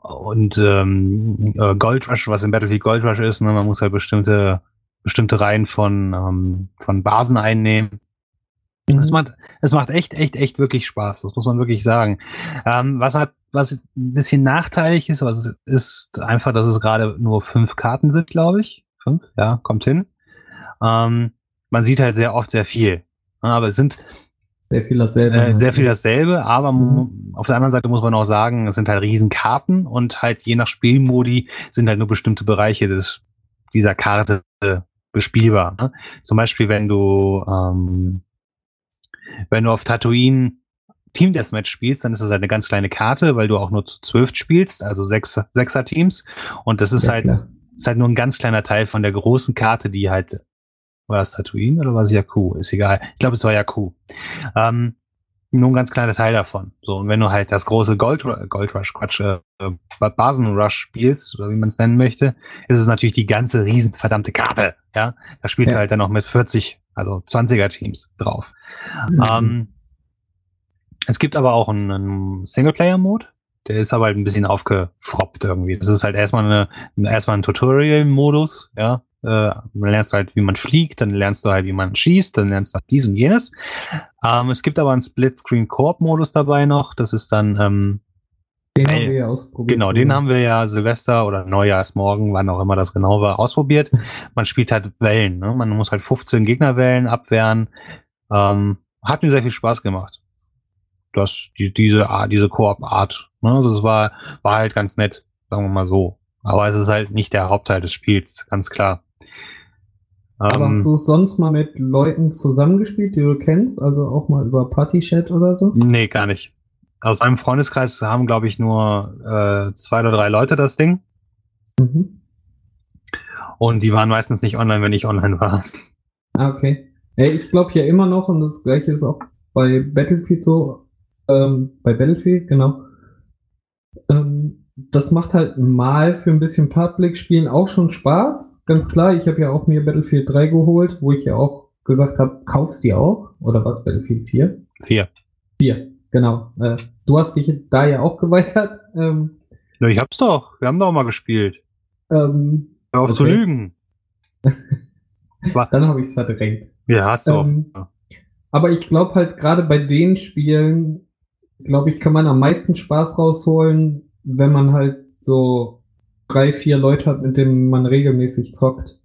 und ähm, äh, Gold Rush, was in Battlefield Gold Rush ist, ne, man muss halt bestimmte, bestimmte Reihen von, ähm, von Basen einnehmen. Mhm. Es macht, es macht echt, echt, echt wirklich Spaß. Das muss man wirklich sagen. Ähm, was hat, was ein bisschen nachteilig ist, was ist einfach, dass es gerade nur fünf Karten sind, glaube ich. Fünf, ja, kommt hin. Ähm, man sieht halt sehr oft sehr viel. Aber es sind, sehr viel dasselbe. Äh, sehr viel dasselbe, aber mhm. auf der anderen Seite muss man auch sagen, es sind halt Riesenkarten und halt je nach Spielmodi sind halt nur bestimmte Bereiche des, dieser Karte bespielbar. Ne? Zum Beispiel, wenn du, ähm, wenn du auf Tatooine Team Deathmatch spielst, dann ist das halt eine ganz kleine Karte, weil du auch nur zu zwölf spielst, also sechs, sechser Teams. Und das ist ja, halt, ist halt nur ein ganz kleiner Teil von der großen Karte, die halt war das Tatooine oder war es Jakku? Ist egal. Ich glaube, es war Jakku. Ähm, nur ein ganz kleiner Teil davon. So, und wenn du halt das große Gold, Gold Rush, Quatsch, äh, Basen Rush spielst, oder wie man es nennen möchte, ist es natürlich die ganze riesen verdammte Karte. Ja, da spielst ja. du halt dann noch mit 40, also 20er Teams drauf. Mhm. Ähm, es gibt aber auch einen, einen Singleplayer-Mode. Der ist aber halt ein bisschen aufgefroppt irgendwie. Das ist halt erstmal eine, erstmal ein Tutorial-Modus, ja, äh, du lernst halt, wie man fliegt, dann lernst du halt, wie man schießt, dann lernst du halt dies und jenes. Ähm, es gibt aber einen Split-Screen-Koop-Modus dabei noch. Das ist dann ähm, den haben wir ja ausprobiert. Genau, den haben wir ja Silvester oder Neujahrsmorgen, wann auch immer das genau war, ausprobiert. Man spielt halt Wellen. Ne? Man muss halt 15 Gegnerwellen abwehren. Ähm, hat mir sehr viel Spaß gemacht. Das, die, diese Art, diese Koop-Art. Ne? Also es war, war halt ganz nett, sagen wir mal so. Aber es ist halt nicht der Hauptteil des Spiels, ganz klar. Aber hast ähm, du sonst mal mit Leuten zusammengespielt, die du kennst? Also auch mal über Party-Chat oder so? Nee, gar nicht. Aus meinem Freundeskreis haben, glaube ich, nur äh, zwei oder drei Leute das Ding. Mhm. Und die waren meistens nicht online, wenn ich online war. Ah, okay. Ey, ich glaube ja immer noch, und das gleiche ist auch bei Battlefield so, ähm, bei Battlefield, genau. Ähm, das macht halt mal für ein bisschen Public spielen auch schon Spaß. Ganz klar, ich habe ja auch mir Battlefield 3 geholt, wo ich ja auch gesagt habe, kaufst die auch? Oder was, Battlefield 4? 4. 4, genau. Äh, du hast dich da ja auch geweigert. Ähm, ja, ich hab's doch. Wir haben doch mal gespielt. Ähm, Hör auf okay. zu lügen. Dann habe ich es verdrängt. Ja, hast du. Ähm, aber ich glaube halt gerade bei den Spielen, glaube ich, kann man am meisten Spaß rausholen, wenn man halt so drei, vier Leute hat, mit denen man regelmäßig zockt.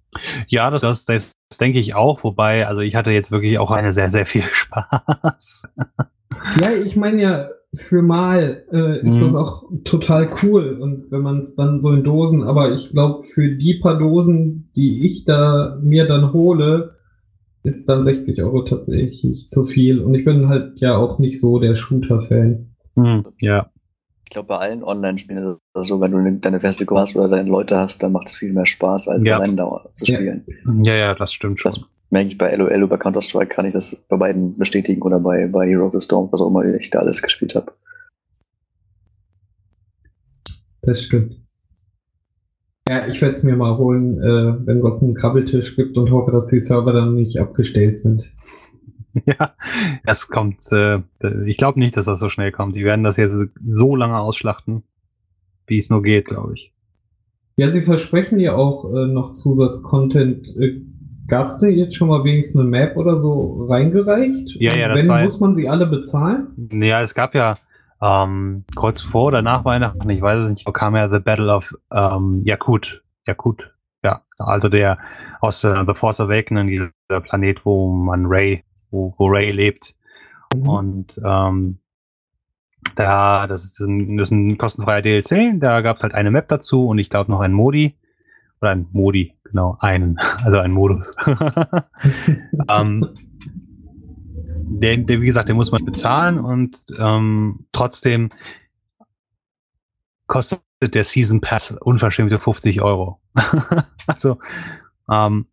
Ja, das, das, das denke ich auch, wobei, also ich hatte jetzt wirklich auch eine sehr, sehr viel Spaß. Ja, ich meine ja, für mal äh, ist mhm. das auch total cool und wenn man es dann so in Dosen, aber ich glaube, für die paar Dosen, die ich da mir dann hole, ist dann 60 Euro tatsächlich zu viel. Und ich bin halt ja auch nicht so der Shooter-Fan. Mhm. Ja. Ich glaube, bei allen Online-Spielen ist das so, wenn du deine feste Gruppe hast oder deine Leute hast, dann macht es viel mehr Spaß, als ja. allein da zu spielen. Ja. ja, ja, das stimmt schon. Das merke ich bei LOL oder Counter-Strike, kann ich das bei beiden bestätigen oder bei, bei Hero of the Storm, was auch immer ich da alles gespielt habe. Das stimmt. Ja, ich werde es mir mal holen, äh, wenn es auf dem Krabbeltisch gibt und hoffe, dass die Server dann nicht abgestellt sind. Ja, das kommt. Äh, ich glaube nicht, dass das so schnell kommt. Die werden das jetzt so lange ausschlachten, wie es nur geht, glaube ich. Ja, sie versprechen ja auch äh, noch Zusatzcontent. Äh, Gab es denn jetzt schon mal wenigstens eine Map oder so reingereicht? Ja, ja, das Wenn, war. Muss man sie alle bezahlen? Ja, es gab ja ähm, kurz vor oder nach Weihnachten, ich weiß es nicht, kam ja The Battle of ähm, Yakut. Yakut, ja. Also der aus äh, The Force Awakening, dieser Planet, wo man Ray wo, wo Ray lebt. Mhm. Und ähm, da, das ist ein, das ist ein kostenfreier DLC, da gab es halt eine Map dazu und ich glaube noch ein Modi. Oder ein Modi, genau, einen, also ein Modus. ähm, der, der, wie gesagt, den muss man bezahlen und ähm, trotzdem kostet der Season Pass unverschämte 50 Euro. also ähm,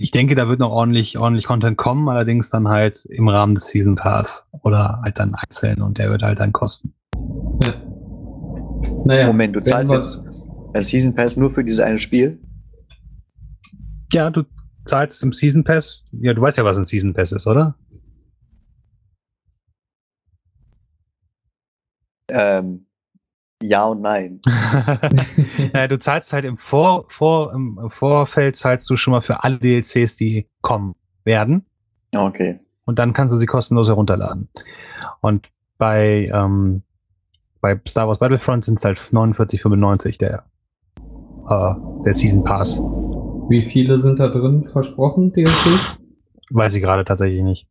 ich denke, da wird noch ordentlich, ordentlich Content kommen, allerdings dann halt im Rahmen des Season Pass oder halt dann einzeln und der wird halt dann kosten. Ja. Naja, Moment, du zahlst jetzt beim Season Pass nur für dieses eine Spiel? Ja, du zahlst im Season Pass, ja, du weißt ja, was ein Season Pass ist, oder? Ähm, ja und nein. naja, du zahlst halt im, Vor, Vor, im Vorfeld zahlst du schon mal für alle DLCs, die kommen werden. Okay. Und dann kannst du sie kostenlos herunterladen. Und bei, ähm, bei Star Wars Battlefront sind es halt 49,95 der, äh, der Season Pass. Wie viele sind da drin versprochen, DLCs? Weiß ich gerade tatsächlich nicht.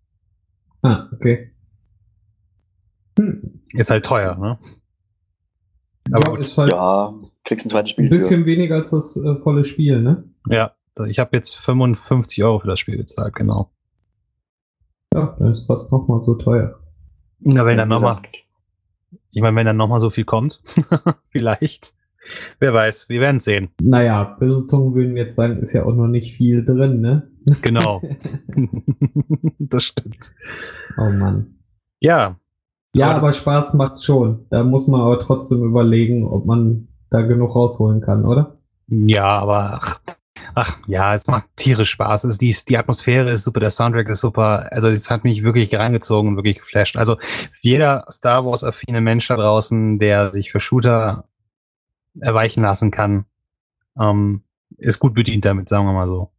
Ah, okay. Hm. Ist halt teuer, ne? Aber ja, ist halt ja, kriegst ein zweites Spiel. Ein bisschen für. weniger als das äh, volle Spiel, ne? Ja, ich habe jetzt 55 Euro für das Spiel bezahlt, genau. Ja, dann ist fast nochmal so teuer. Na, wenn ja, dann nochmal. Ich meine, wenn dann nochmal so viel kommt, vielleicht. Wer weiß, wir werden sehen. Naja, böse Zungen würden jetzt sagen, ist ja auch noch nicht viel drin, ne? Genau. das stimmt. Oh Mann. Ja, ja, aber Spaß macht's schon. Da muss man aber trotzdem überlegen, ob man da genug rausholen kann, oder? Ja, aber ach, ach ja, es macht tierisch Spaß. Es, die, die Atmosphäre ist super, der Soundtrack ist super. Also es hat mich wirklich reingezogen und wirklich geflasht. Also jeder Star Wars-affine Mensch da draußen, der sich für Shooter erweichen lassen kann, ähm, ist gut bedient damit, sagen wir mal so.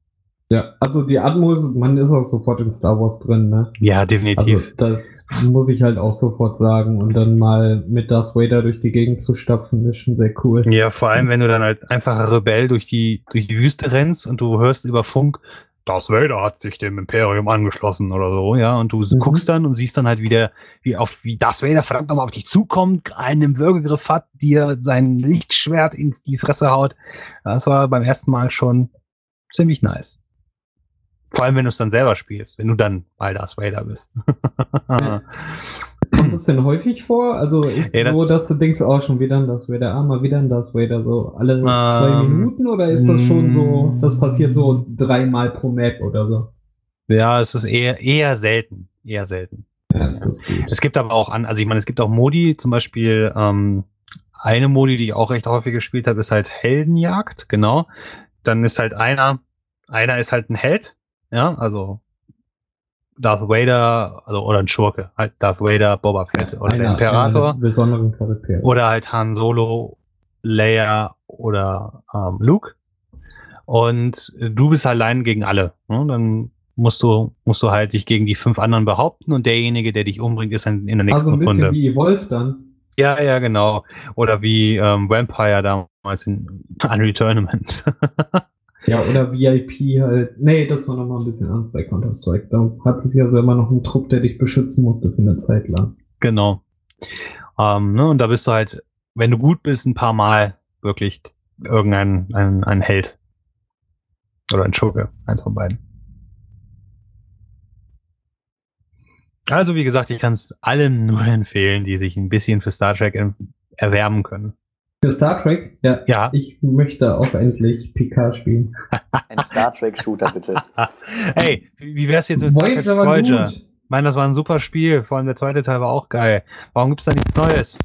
Ja, also die Atmos, man ist auch sofort in Star Wars drin, ne? Ja, definitiv. Also das muss ich halt auch sofort sagen. Und dann mal mit Darth Vader durch die Gegend zu stapfen, ist schon sehr cool. Ja, vor allem, wenn du dann halt einfacher Rebell durch die, durch die Wüste rennst und du hörst über Funk, Darth Vader hat sich dem Imperium angeschlossen oder so, ja, und du mhm. guckst dann und siehst dann halt wieder, wie auf, wie Darth Vader verdammt nochmal auf dich zukommt, einen im Würgegriff hat, dir sein Lichtschwert in die Fresse haut. Das war beim ersten Mal schon ziemlich nice. Vor allem, wenn du es dann selber spielst, wenn du dann mal Darth Vader bist. ja. Kommt das denn häufig vor? Also ist es ja, so, dass du denkst, oh, schon wieder ein Darth Vader, ah, mal wieder ein Darth Vader, so alle ähm, zwei Minuten? Oder ist das schon so, das passiert so dreimal pro Map oder so? Ja, es ist eher, eher selten. Eher selten. Ja, das. Es gibt aber auch an, also ich meine, es gibt auch Modi, zum Beispiel ähm, eine Modi, die ich auch recht häufig gespielt habe, ist halt Heldenjagd, genau. Dann ist halt einer, einer ist halt ein Held, ja, also Darth Vader, also oder ein Schurke, halt Darth Vader, Boba Fett oder einer, der Imperator. besonderen Charakter. Oder halt Han Solo, Leia oder ähm, Luke. Und du bist allein gegen alle. Ne? Dann musst du, musst du halt dich gegen die fünf anderen behaupten und derjenige, der dich umbringt, ist in, in der nächsten Runde. Also ein bisschen Runde. wie Wolf dann. Ja, ja, genau. Oder wie ähm, Vampire damals in Unreal Tournament. Ja, oder VIP halt. Nee, das war nochmal ein bisschen ernst bei Counter-Strike. Da hat es ja selber noch einen Trupp, der dich beschützen musste für eine Zeit lang. Genau. Ähm, ne, und da bist du halt, wenn du gut bist, ein paar Mal wirklich irgendein ein, ein Held. Oder ein Schurke, eins von beiden. Also, wie gesagt, ich kann es allen nur empfehlen, die sich ein bisschen für Star Trek erwärmen können. Für Star Trek? Ja. ja. Ich möchte auch endlich Picard spielen. Ein Star Trek-Shooter, bitte. hey, wie wär's jetzt mit Voyager Star Trek Voyager? Ich meine, das war ein super Spiel. Vor allem der zweite Teil war auch geil. Warum gibt's da nichts Neues?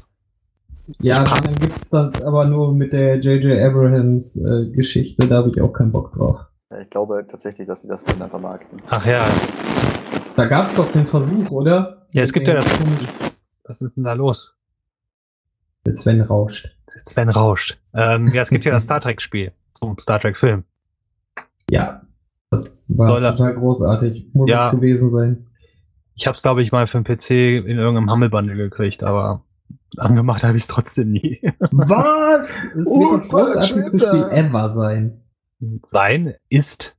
Ja, dann gibt's das aber nur mit der J.J. Abrahams äh, Geschichte. Da habe ich auch keinen Bock drauf. Ich glaube tatsächlich, dass sie das Film vermarkten. Ach ja. Da gab's doch den Versuch, oder? Ja, es gibt ja das. Was ist denn da los? Sven rauscht. Sven rauscht. Ähm, ja, es gibt ja das Star Trek-Spiel zum Star Trek-Film. Ja, das war Soll total großartig. Muss ja, es gewesen sein. Ich habe es, glaube ich, mal für den PC in irgendeinem Humble-Bundle gekriegt, aber angemacht habe ich es trotzdem nie. Was? Es wird das großartigste Spiel ever sein. Sein ist.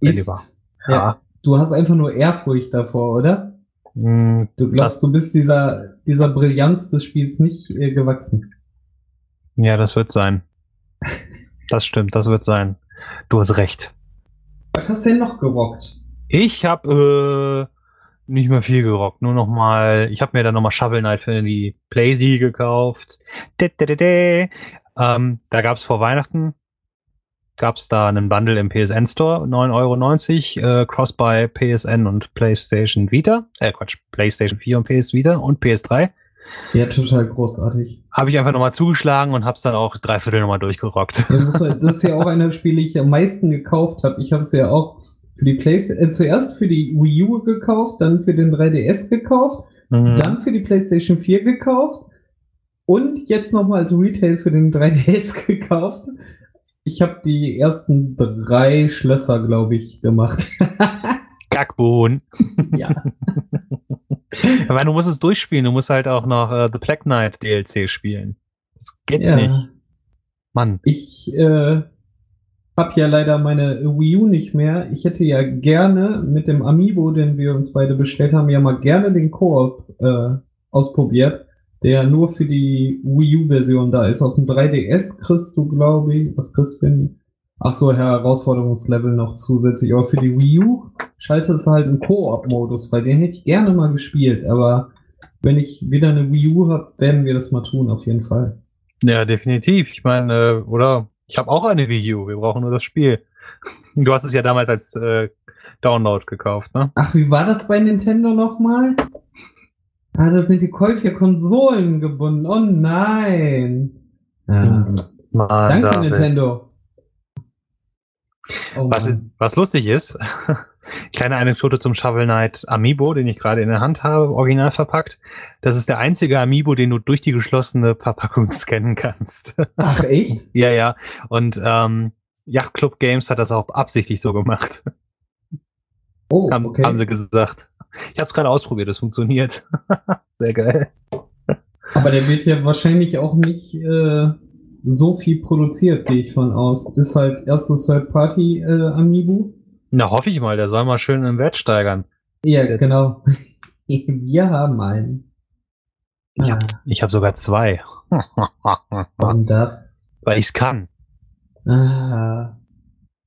Ist. Ja. ja. Du hast einfach nur Ehrfurcht davor, oder? Hm, du glaubst, du bist dieser, dieser Brillanz des Spiels nicht äh, gewachsen. Ja, das wird sein. Das stimmt, das wird sein. Du hast recht. Was hast du denn noch gerockt? Ich habe äh, nicht mehr viel gerockt. Nur noch mal, ich habe mir dann noch mal Shovel Knight für die PlayZ gekauft. Ähm, da gab es vor Weihnachten gab es da einen Bundle im PSN Store, 9,90 Euro, äh, Cross-Buy PSN und PlayStation Vita, äh Quatsch, PlayStation 4 und PS Vita und PS3. Ja, total großartig. Habe ich einfach nochmal zugeschlagen und habe es dann auch dreiviertel nochmal durchgerockt. Ja, das ist ja auch einer der Spiele, die ich am meisten gekauft habe. Ich habe es ja auch für die PlayStation, äh, zuerst für die Wii U gekauft, dann für den 3DS gekauft, mhm. dann für die PlayStation 4 gekauft und jetzt nochmal als Retail für den 3DS gekauft. Ich habe die ersten drei Schlösser, glaube ich, gemacht. Kackbohn. Ja. Aber du musst es durchspielen. Du musst halt auch noch äh, The Black Knight DLC spielen. Das geht ja. nicht. Mann. Ich äh, habe ja leider meine Wii U nicht mehr. Ich hätte ja gerne mit dem Amiibo, den wir uns beide bestellt haben, ja mal gerne den Koop äh, ausprobiert der nur für die Wii U-Version da ist. Auf dem 3DS kriegst du, glaube ich, was kriegst du denn? Ach so, Herausforderungslevel noch zusätzlich. Aber für die Wii U schaltet es halt im Koop-Modus, bei den hätte ich gerne mal gespielt. Aber wenn ich wieder eine Wii U habe, werden wir das mal tun, auf jeden Fall. Ja, definitiv. Ich meine, äh, oder ich habe auch eine Wii U. Wir brauchen nur das Spiel. Du hast es ja damals als äh, Download gekauft, ne? Ach, wie war das bei Nintendo nochmal? Ah, das sind die Käufe Konsolen gebunden. Oh nein. Ja. Mann, Danke, David. Nintendo. Oh was, was lustig ist, kleine Anekdote zum Shovel Knight Amiibo, den ich gerade in der Hand habe, original verpackt. Das ist der einzige Amiibo, den du durch die geschlossene Verpackung scannen kannst. Ach echt? ja, ja. Und ähm, Yacht Club Games hat das auch absichtlich so gemacht. Oh, haben, okay. haben sie gesagt. Ich habe es gerade ausprobiert, es funktioniert. Sehr geil. Aber der wird ja wahrscheinlich auch nicht äh, so viel produziert, gehe ich von aus. Ist halt erstes Third-Party äh. Na, hoffe ich mal, der soll mal schön im Wert steigern. Ja, genau. Wir haben einen. Ich habe ah. hab sogar zwei. Warum das? Weil ich es kann. Ah.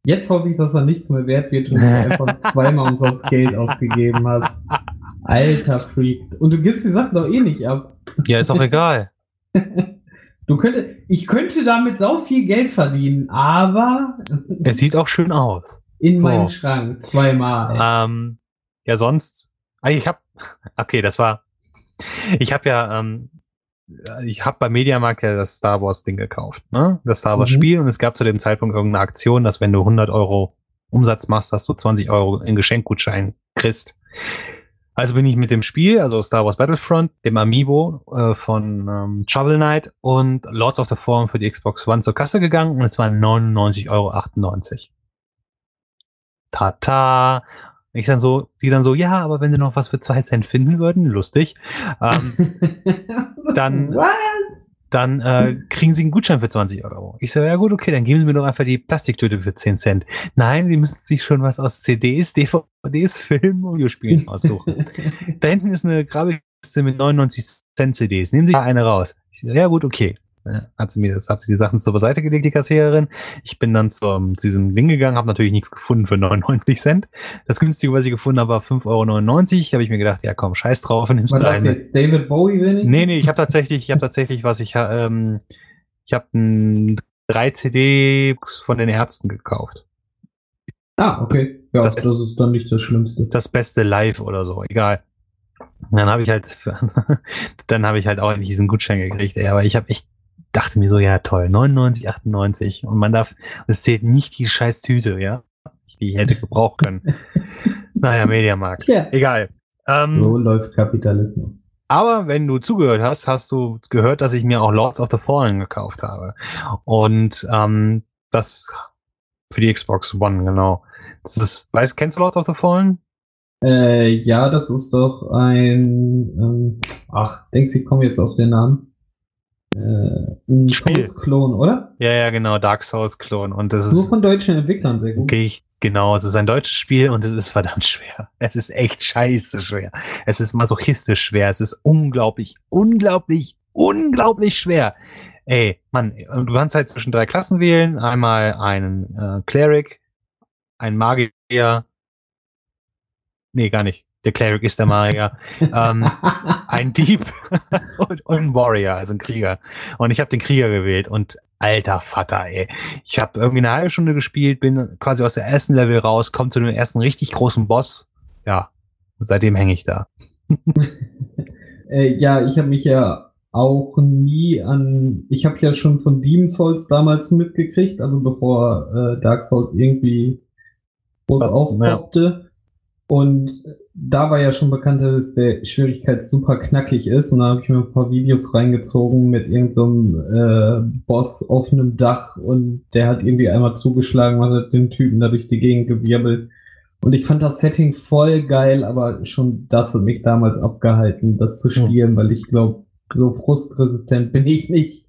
Jetzt hoffe ich, dass er nichts mehr wert wird und du einfach zweimal umsonst Geld ausgegeben hast. Alter Freak. Und du gibst die Sachen doch eh nicht ab. Ja, ist auch egal. Du könntest, ich könnte damit sau viel Geld verdienen, aber. Es sieht auch schön aus. In so. meinem Schrank, zweimal. Ähm, ja, sonst. Ah, ich hab. Okay, das war. Ich habe ja ähm, ich habe bei Mediamarkt ja das Star Wars Ding gekauft, ne? Das Star Wars mhm. Spiel und es gab zu dem Zeitpunkt irgendeine Aktion, dass wenn du 100 Euro Umsatz machst, dass du 20 Euro in Geschenkgutschein kriegst. Also bin ich mit dem Spiel, also Star Wars Battlefront, dem Amiibo äh, von ähm, Shovel Knight und Lords of the Fallen für die Xbox One zur Kasse gegangen und es waren 99,98 Euro. Tata. Ich dann so, sie dann so, ja, aber wenn sie noch was für zwei Cent finden würden, lustig, ähm, dann? Dann äh, kriegen Sie einen Gutschein für 20 Euro. Ich so, ja gut, okay, dann geben Sie mir doch einfach die Plastiktüte für 10 Cent. Nein, Sie müssen sich schon was aus CDs, DVDs, Filmen, Videospielen aussuchen. da hinten ist eine Grabbelkiste mit 99 Cent CDs. Nehmen Sie eine raus. Ich so, ja gut, okay. Hat sie mir, das hat sie die Sachen zur Seite gelegt, die Kassiererin. Ich bin dann zu diesem Ding gegangen, habe natürlich nichts gefunden für 99 Cent. Das günstige, was ich gefunden habe, war 5,99 Euro. Habe ich mir gedacht, ja komm, scheiß drauf, nimmst du das eine. jetzt David Bowie wenigstens? Nee, nee, ich habe tatsächlich, ich habe tatsächlich was, ich, ähm, ich habe drei CDs von den Ärzten gekauft. Ah, okay. Ja, das das, ist- ist dann nicht das Schlimmste. Das beste Live oder so, egal. Und Dann habe ich halt, dann habe ich halt auch diesen Gutschein gekriegt, ey, aber ich habe echt, dachte mir so, ja toll, 99, 98 und man darf, es zählt nicht die scheiß Tüte, ja, die ich hätte gebrauchen können. naja, Mediamarkt. Tja, Egal. Ähm, so läuft Kapitalismus. Aber wenn du zugehört hast, hast du gehört, dass ich mir auch Lords of the Fallen gekauft habe. Und ähm, das für die Xbox One, genau. Das ist, weißt, kennst du Lords of the Fallen? Äh, ja, das ist doch ein, ähm, ach, denkst du, ich komme jetzt auf den Namen? Äh, ein Spiel. Souls-Klon, oder? Ja, ja, genau, Dark Souls Klon. Und das Nur ist von deutschen Entwicklern, sehr gut. okay, ich, genau, es ist ein deutsches Spiel und es ist verdammt schwer. Es ist echt scheiße schwer. Es ist masochistisch schwer. Es ist unglaublich, unglaublich, unglaublich schwer. Ey, Mann, du kannst halt zwischen drei Klassen wählen. Einmal einen äh, Cleric, einen Magier. Nee, gar nicht. Der Cleric ist der Magier. ähm, ein Dieb und, und ein Warrior, also ein Krieger. Und ich habe den Krieger gewählt und alter Vater, ey. Ich habe irgendwie eine halbe Stunde gespielt, bin quasi aus der ersten Level raus, komme zu dem ersten richtig großen Boss. Ja, seitdem hänge ich da. Äh, ja, ich habe mich ja auch nie an. Ich habe ja schon von Demon's Souls damals mitgekriegt, also bevor äh, Dark Souls irgendwie groß aufpoppte. Und da war ja schon bekannt, dass der Schwierigkeit super knackig ist. Und da habe ich mir ein paar Videos reingezogen mit irgendeinem so äh, Boss auf einem Dach und der hat irgendwie einmal zugeschlagen und hat den Typen da durch die Gegend gewirbelt. Und ich fand das Setting voll geil, aber schon das hat mich damals abgehalten, das zu spielen, weil ich glaube, so frustresistent bin ich nicht.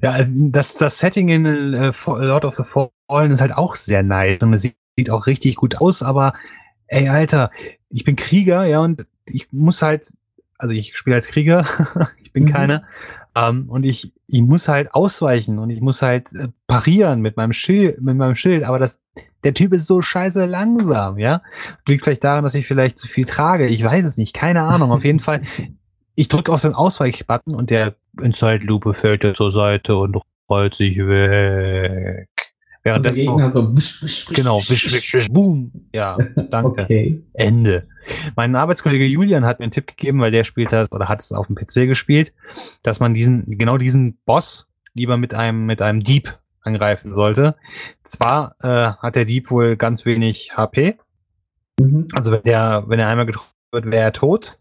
Ja, also das, das Setting in äh, Lord of the Fallen ist halt auch sehr nice und es sieht, sieht auch richtig gut aus, aber ey, Alter, ich bin Krieger, ja, und ich muss halt, also ich spiele als Krieger, ich bin Mhm. keiner, ähm, und ich, ich muss halt ausweichen und ich muss halt äh, parieren mit meinem Schild, mit meinem Schild, aber das, der Typ ist so scheiße langsam, ja. Liegt vielleicht daran, dass ich vielleicht zu viel trage, ich weiß es nicht, keine Ahnung, auf jeden Fall. Ich drücke auf den Ausweichbutton und der in Zeitlupe fällt er zur Seite und rollt sich weg. Währenddessen Gegner so wisch, wisch, wisch, Genau, wisch, wisch, wisch, boom. Ja, danke. Okay. Ende. Mein Arbeitskollege Julian hat mir einen Tipp gegeben, weil der spielt hat oder hat es auf dem PC gespielt, dass man diesen, genau diesen Boss lieber mit einem, mit einem Dieb angreifen sollte. Zwar äh, hat der Dieb wohl ganz wenig HP, Mhm. also wenn der, wenn er einmal getroffen wird, wäre er tot,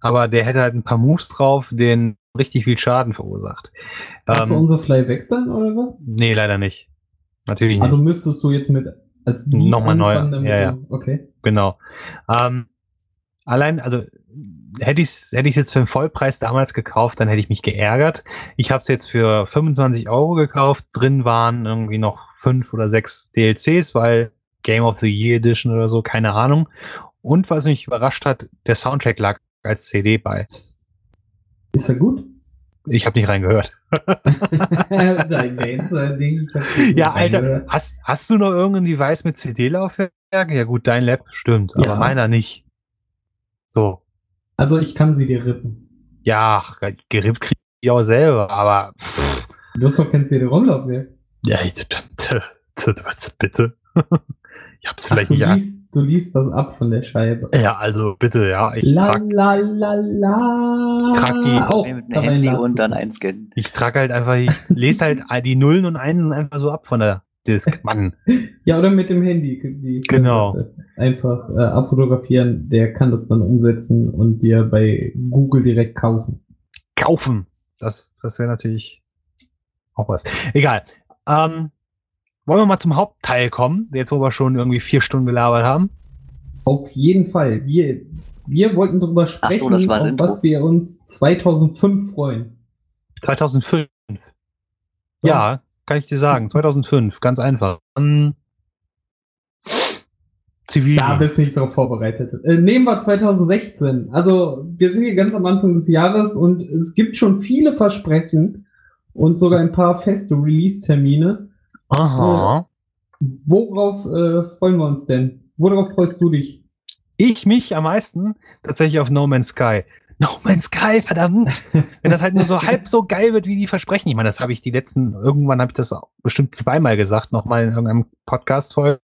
aber der hätte halt ein paar Moves drauf, den richtig viel Schaden verursacht. Du Ähm, unsere Fly wechseln oder was? nee, leider nicht. Natürlich nicht. Also müsstest du jetzt mit als Dieb Nochmal neu, damit ja, ja. Okay. Genau. Ähm, allein, also hätte ich es hätte ich's jetzt für den Vollpreis damals gekauft, dann hätte ich mich geärgert. Ich habe es jetzt für 25 Euro gekauft. Drin waren irgendwie noch fünf oder sechs DLCs, weil Game of the Year Edition oder so, keine Ahnung. Und was mich überrascht hat, der Soundtrack lag als CD bei. Ist er gut? Ich habe nicht reingehört. Dein Dance-Ding. Ja, Alter, hast, hast du noch irgendein Device mit CD-Laufwerk? Ja gut, dein Lab stimmt, aber Ja. meiner nicht. So. Also ich kann sie dir rippen. Ja, gerippt krieg ich auch selber, aber pff, Du hast doch kein CD-ROM-Laufwerk. ja, ich, bitte. Ich hab's Ach, vielleicht du, nicht. liest, du liest das ab von der Scheibe. Ja, also bitte, ja. Ich La trag, la la la. Ich trag die- Oh, mit einem ein Handy und dann einscannen. ich trag halt einfach, ich lese halt die Nullen und Einsen einfach so ab von der Disk. Mann. Ja, oder mit dem Handy. Wie ich Genau. sagte. Einfach äh, abfotografieren, der kann das dann umsetzen und dir bei Google direkt kaufen. Kaufen. Das, das wäre natürlich auch was. Egal. Ähm, wollen wir mal zum Hauptteil kommen, jetzt wo wir schon irgendwie vier Stunden gelabert haben. Auf jeden Fall. Wir, wir wollten darüber sprechen, so, auf Intro. was wir uns 2005 freuen. 2005. Ja, kann ich dir sagen. 2005, ganz einfach. Um, Zivildienst. Da bist du nicht darauf vorbereitet. Äh, nehmen wir 2016. Also wir sind hier ganz am Anfang des Jahres und es gibt schon viele Versprechen und sogar ein paar feste Release-Termine. Aha. Äh, worauf äh, freuen wir uns denn? Worauf freust du dich? Ich mich am meisten tatsächlich auf No Man's Sky. No Man's Sky, verdammt. Wenn das halt nur so halb so geil wird, wie die versprechen. Ich meine, das habe ich die letzten, irgendwann habe ich das bestimmt zweimal gesagt, nochmal in irgendeinem Podcast-Folge.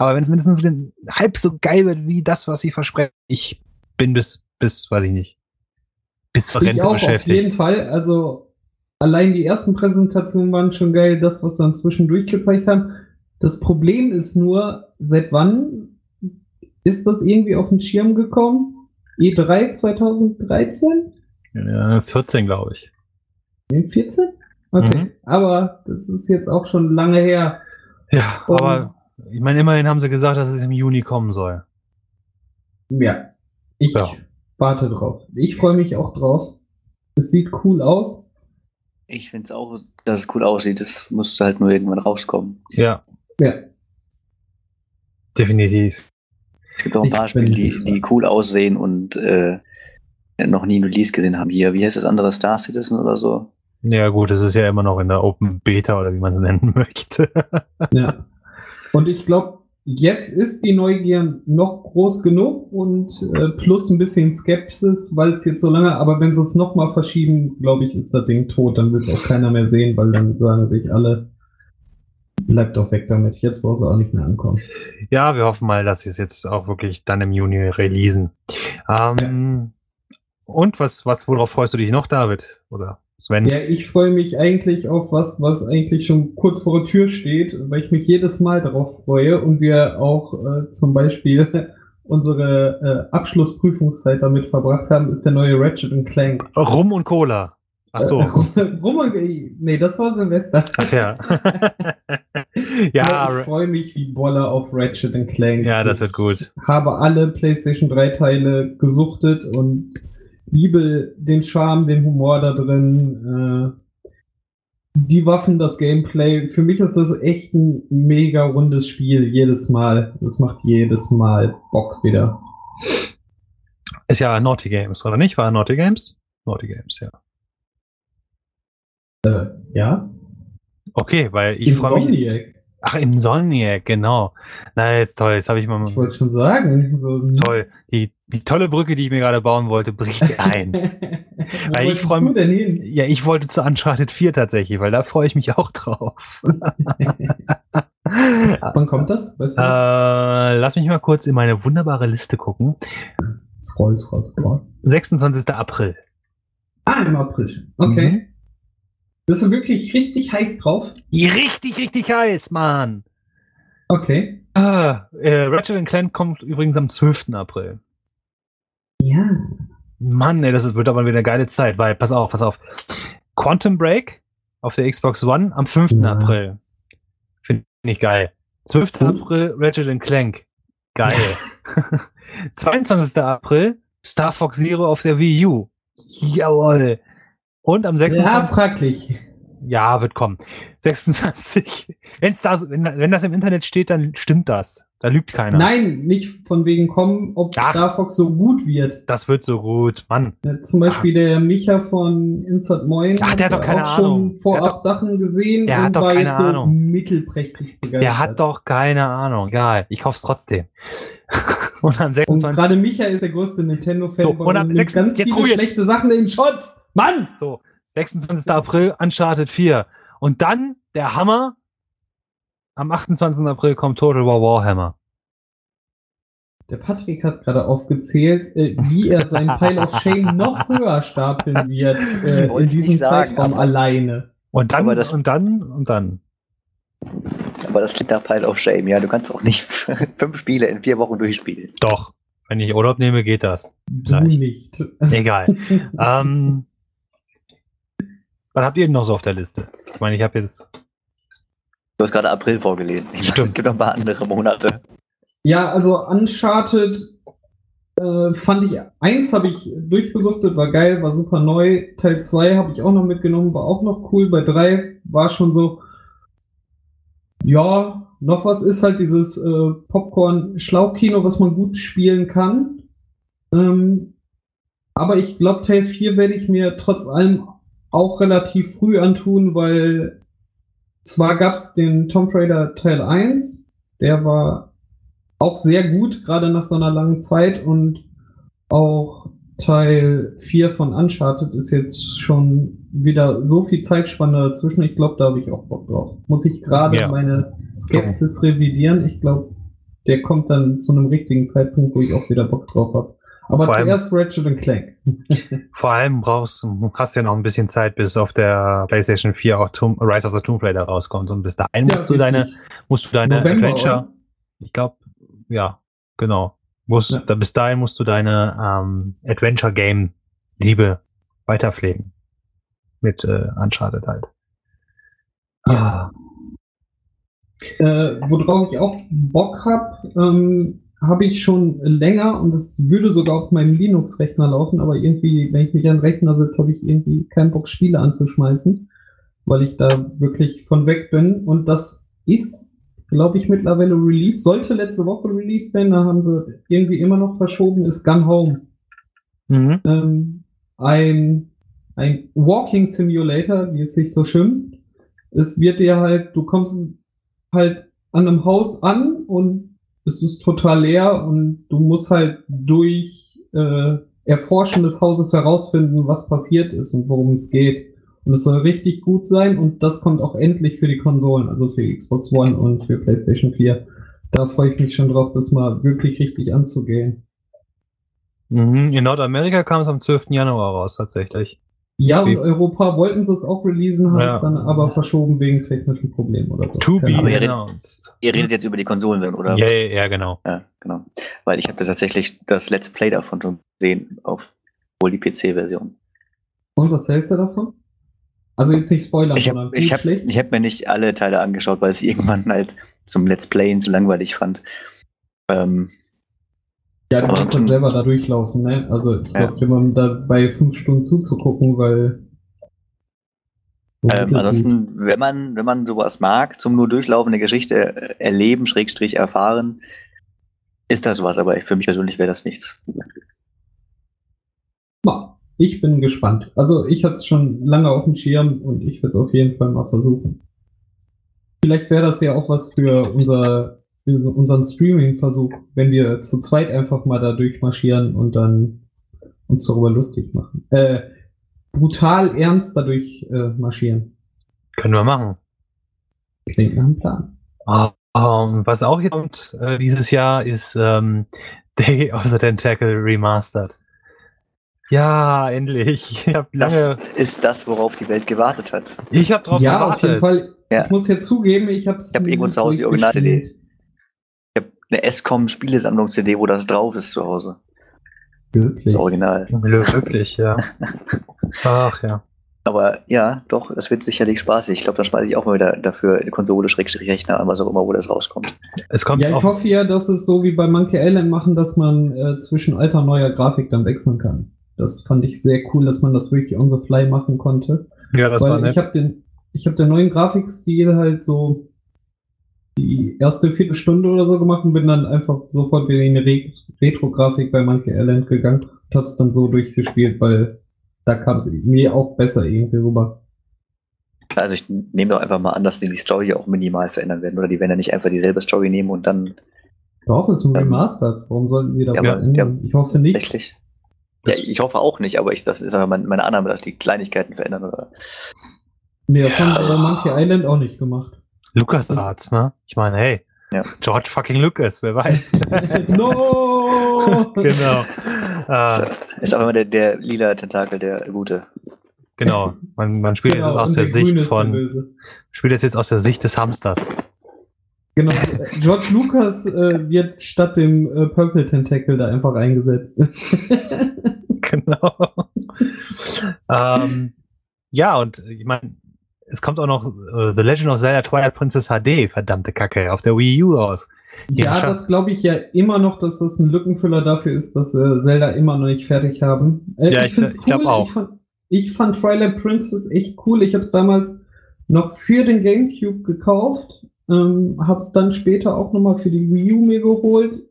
Aber wenn es mindestens halb so geil wird, wie das, was sie versprechen, ich bin bis, bis, weiß ich nicht, bis zur Rente ich auch, beschäftigt. Auf jeden Fall, also allein die ersten Präsentationen waren schon geil, das, was sie dann zwischendurch gezeigt haben. Das Problem ist nur, seit wann ist das irgendwie auf den Schirm gekommen? E3 2013? Ja, 14, glaube ich. 14? Okay, mhm. aber das ist jetzt auch schon lange her. Ja, Und, aber ich meine, immerhin haben sie gesagt, dass es im Juni kommen soll. Ja, ich ja. warte drauf. Ich freue mich auch drauf. Es sieht cool aus. Ich finde es auch, dass es cool aussieht. Es musste halt nur irgendwann rauskommen. Ja. Ja. Definitiv. Es gibt auch ein paar Spiele, die, die cool aussehen und äh, noch nie ein Release gesehen haben. Hier, wie heißt das andere? Star Citizen oder so? Ja, gut, es ist ja immer noch in der Open Beta oder wie man es nennen möchte. ja. Und ich glaube, jetzt ist die Neugier noch groß genug und äh, plus ein bisschen Skepsis, weil es jetzt so lange, aber wenn sie es nochmal verschieben, glaube ich, ist das Ding tot. Dann will es auch keiner mehr sehen, weil dann sagen sich alle, bleibt doch weg damit. Jetzt brauchst du auch nicht mehr ankommen. Ja, wir hoffen mal, dass sie es jetzt auch wirklich dann im Juni releasen. Ähm, ja. Und was, was, worauf freust du dich noch, David? Oder Sven? Ja, ich freue mich eigentlich auf was, was eigentlich schon kurz vor der Tür steht, weil ich mich jedes Mal darauf freue und wir auch äh, zum Beispiel unsere äh, Abschlussprüfungszeit damit verbracht haben, ist der neue Ratchet Clank. Rum und Cola. Ach so. Rum nee, das war Silvester. Ach ja. ja, ich freue mich wie Boller auf Ratchet Clank. Ja, das wird gut. Ich habe alle PlayStation 3 Teile gesuchtet und liebe den Charme, den Humor da drin. Äh, die Waffen, das Gameplay. Für mich ist das echt ein mega rundes Spiel jedes Mal. Das macht jedes Mal Bock wieder. Ist ja Naughty Games, oder nicht? War Naughty Games? Naughty Games, ja. Äh, ja. Okay, weil ich freue mich. Ach, im Insomniac, genau. Na, jetzt toll, jetzt habe ich mal. Ich wollte schon sagen. So. Toll. Die, die tolle Brücke, die ich mir gerade bauen wollte, bricht ein. weil ich freue mich. Ja, ich wollte zu Uncharted 4 tatsächlich, weil da freue ich mich auch drauf. Wann kommt das? Weißt du? äh, lass mich mal kurz in meine wunderbare Liste gucken. Scroll, scroll, scroll. 26. April. Ah, im April. Okay. Mhm. Bist du wirklich richtig heiß drauf? Richtig, richtig heiß, Mann. Okay. Ah, äh, Ratchet Clank kommt übrigens am 12. April. Ja. Mann, ey, das wird aber wieder eine geile Zeit, weil, pass auf, pass auf. Quantum Break auf der Xbox One am 5. Ja. April. Finde ich geil. 12. Uh. April Ratchet Clank. Geil. 22. April Star Fox Zero auf der Wii U. Jawoll. Und am 26. Ja, fraglich. Ja, wird kommen. 26. Wenn's da, wenn, wenn das im Internet steht, dann stimmt das. Da lügt keiner. Nein, nicht von wegen kommen, ob Ach, Star Fox so gut wird. Das wird so gut, Mann. Ja, zum Beispiel Ach. der Micha von Insert Moin Ach, der hat doch keine auch Ahnung. schon vorab doch, Sachen gesehen der und hat doch war keine jetzt so Ahnung. mittelprächtig begeistert. Der hat doch keine Ahnung. Ja, ich kauf's trotzdem. und am 26. Und gerade Micha ist der größte Nintendo-Fan so, und am 6, ganz jetzt viele schlechte Sachen in Shots. Mann! So, 26. April, Uncharted 4. Und dann der Hammer. Am 28. April kommt Total War Warhammer. Der Patrick hat gerade aufgezählt, äh, wie er seinen Pile of Shame noch höher stapeln wird äh, in diesem Zeitraum alleine. Und dann, und dann, und dann. Aber das klingt nach Pile of Shame, ja. Du kannst auch nicht fünf Spiele in vier Wochen durchspielen. Doch. Wenn ich Urlaub nehme, geht das. Du Leicht. nicht. Egal. ähm, was habt ihr denn noch so auf der Liste? Ich meine, ich habe jetzt. Du hast gerade April vorgelesen. Ich Stimmt. es gibt noch ein paar andere Monate. Ja, also Uncharted, äh, fand ich, eins habe ich durchgesuchtet, war geil, war super neu. Teil 2 habe ich auch noch mitgenommen, war auch noch cool. Bei 3 war schon so, ja, noch was ist halt dieses äh, Popcorn-Schlaukino, was man gut spielen kann. Ähm, aber ich glaube, Teil 4 werde ich mir trotz allem auch relativ früh antun, weil zwar gab es den Tomb Raider Teil 1, der war auch sehr gut, gerade nach so einer langen Zeit und auch Teil 4 von Uncharted ist jetzt schon wieder so viel Zeitspanne dazwischen. Ich glaube, da habe ich auch Bock drauf. Muss ich gerade ja. meine Skepsis revidieren. Ich glaube, der kommt dann zu einem richtigen Zeitpunkt, wo ich auch wieder Bock drauf habe. Aber vor zuerst allem, Ratchet Clank. vor allem brauchst du, hast ja noch ein bisschen Zeit, bis auf der PlayStation 4 auch Tomb, Rise of the Tomb Raider rauskommt. Und bis dahin ja, musst du deine, musst du deine November, Adventure, oder? ich glaube, ja, genau. Musst, ja. da, bis dahin musst du deine ähm, Adventure Game Liebe weiterpflegen. Mit äh, Uncharted halt. Ja. Äh, worauf ich auch Bock habe, ähm, habe ich schon länger und es würde sogar auf meinem Linux-Rechner laufen, aber irgendwie, wenn ich mich an den Rechner setze, habe ich irgendwie keinen Bock, Spiele anzuschmeißen, weil ich da wirklich von weg bin. Und das ist, glaube ich, mittlerweile Release. Sollte letzte Woche Release werden, da haben sie irgendwie immer noch verschoben, ist Gun Home. Mhm. Ähm, ein, ein Walking Simulator, wie es sich so schimpft. Es wird dir halt, du kommst halt an einem Haus an und es ist total leer und du musst halt durch äh, Erforschen des Hauses herausfinden, was passiert ist und worum es geht. Und es soll richtig gut sein und das kommt auch endlich für die Konsolen, also für Xbox One und für PlayStation 4. Da freue ich mich schon drauf, das mal wirklich richtig anzugehen. Mhm. In Nordamerika kam es am 12. Januar raus, tatsächlich. Ja, und Europa wollten sie es auch releasen, haben ja. es dann aber verschoben wegen technischen Problemen oder so. To be ihr, redet, ihr redet jetzt über die Konsolen, oder? Ja, ja, ja, genau. Ja, genau. Weil ich hatte tatsächlich das Let's Play davon schon gesehen, auf wohl die PC-Version. Und was hältst du davon? Also jetzt nicht spoilern, ich hab, sondern ich habe hab mir nicht alle Teile angeschaut, weil ich irgendwann halt zum Let's Playen zu langweilig fand. Ähm, ja, du kannst dann selber da durchlaufen, ne? Also ich glaube, ja. jemandem da bei fünf Stunden zuzugucken, weil. Ähm, ansonsten, wenn man, wenn man sowas mag, zum nur durchlaufen eine Geschichte erleben, Schrägstrich erfahren, ist das was, aber für mich persönlich wäre das nichts. Na, ich bin gespannt. Also ich hatte es schon lange auf dem Schirm und ich würde es auf jeden Fall mal versuchen. Vielleicht wäre das ja auch was für unser unseren Streaming-Versuch, wenn wir zu zweit einfach mal da durchmarschieren und dann uns darüber lustig machen. Äh, brutal ernst dadurch äh, marschieren. Können wir machen. Klingt nach einem Plan. Uh, um, was auch hier kommt äh, dieses Jahr ist ähm, Day of the Tentacle Remastered. Ja, endlich. Ich hab lange das ist das, worauf die Welt gewartet hat. Ich habe drauf ja, gewartet. Ja, auf jeden Fall. Ja. Ich muss ja zugeben, ich habe es. Ich habe irgendwo zu Hause die Original-CD eine SCOM-Spielesammlung-CD, wo das drauf ist zu Hause. Wirklich? Das Original. Wirklich, ja. Ach ja. Aber ja, doch, das wird sicherlich spaßig. Ich glaube, da schmeiße ich auch mal wieder dafür eine Konsole, Schrägstrich Rechner an, was auch immer, wo das rauskommt. Es kommt ja, ich hoffe ja, dass es so wie bei Monkey Island machen, dass man äh, zwischen alter und neuer Grafik dann wechseln kann. Das fand ich sehr cool, dass man das wirklich on the fly machen konnte. Ja, das Weil war nett. Ich habe den, ich habe den neuen Grafikstil halt so die erste Viertelstunde oder so gemacht und bin dann einfach sofort wieder in die Retro-Grafik bei Monkey Island gegangen und hab's dann so durchgespielt, weil da kam es mir auch besser irgendwie rüber. Also ich nehme doch einfach mal an, dass die die Story auch minimal verändern werden, oder die werden ja nicht einfach dieselbe Story nehmen und dann. Doch, ist ein Remastered. Warum sollten sie da ja, was ändern? Ja, ich hoffe nicht. Tatsächlich. Ja, ich hoffe auch nicht, aber ich, das ist aber meine Annahme, dass die Kleinigkeiten verändern, oder? Nee, das haben sie bei Monkey Island auch nicht gemacht. Lukas Arts, ne? Ich meine, hey, ja. George fucking Lucas, wer weiß. no! genau. Äh, ist auch immer der, der lila Tentakel, der gute. Genau. Man, man spielt genau, jetzt aus der, Sicht von. Spielt jetzt, jetzt aus der Sicht des Hamsters. Genau. George Lucas äh, wird statt dem äh, Purple Tentacle da einfach eingesetzt. genau. ähm, ja, und ich meine, es kommt auch noch uh, The Legend of Zelda Twilight Princess HD, verdammte Kacke, auf der Wii U raus. Ja, das glaube ich ja immer noch, dass das ein Lückenfüller dafür ist, dass äh, Zelda immer noch nicht fertig haben. Äh, ja, ich, ich finde es cool. Ich, auch. Ich, fand, ich fand Twilight Princess echt cool. Ich habe es damals noch für den GameCube gekauft, ähm, habe es dann später auch nochmal für die Wii U mir geholt.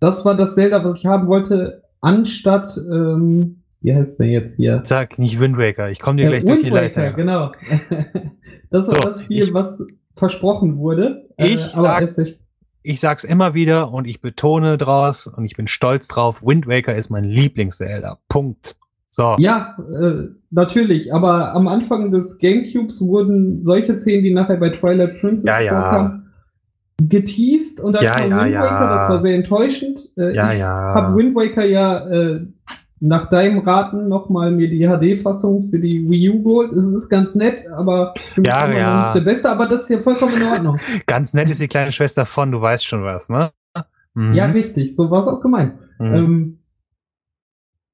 Das war das Zelda, was ich haben wollte, anstatt ähm, wie heißt der jetzt hier? Sag nicht Wind Waker, ich komme dir gleich äh, durch die Leiter. genau. das war so, das Spiel, ich, was versprochen wurde. Äh, ich, äh, sag, ich sag's immer wieder und ich betone draus und ich bin stolz drauf, Wind Waker ist mein Lieblings-Zelda. Punkt. So. Ja, äh, natürlich, aber am Anfang des Gamecubes wurden solche Szenen, die nachher bei Twilight Princess ja, ja. vorkamen, geteased und dann ja, kam Wind Waker, das war sehr enttäuschend. Äh, ja, ich ja. habe Wind Waker ja äh, nach deinem Raten nochmal mir die HD-Fassung für die Wii U geholt. Es ist ganz nett, aber für mich ja, ja. nicht der Beste, aber das ist ja vollkommen in Ordnung. ganz nett ist die kleine Schwester von, du weißt schon was, ne? Mhm. Ja, richtig, so war es auch gemeint. Mhm. Ähm,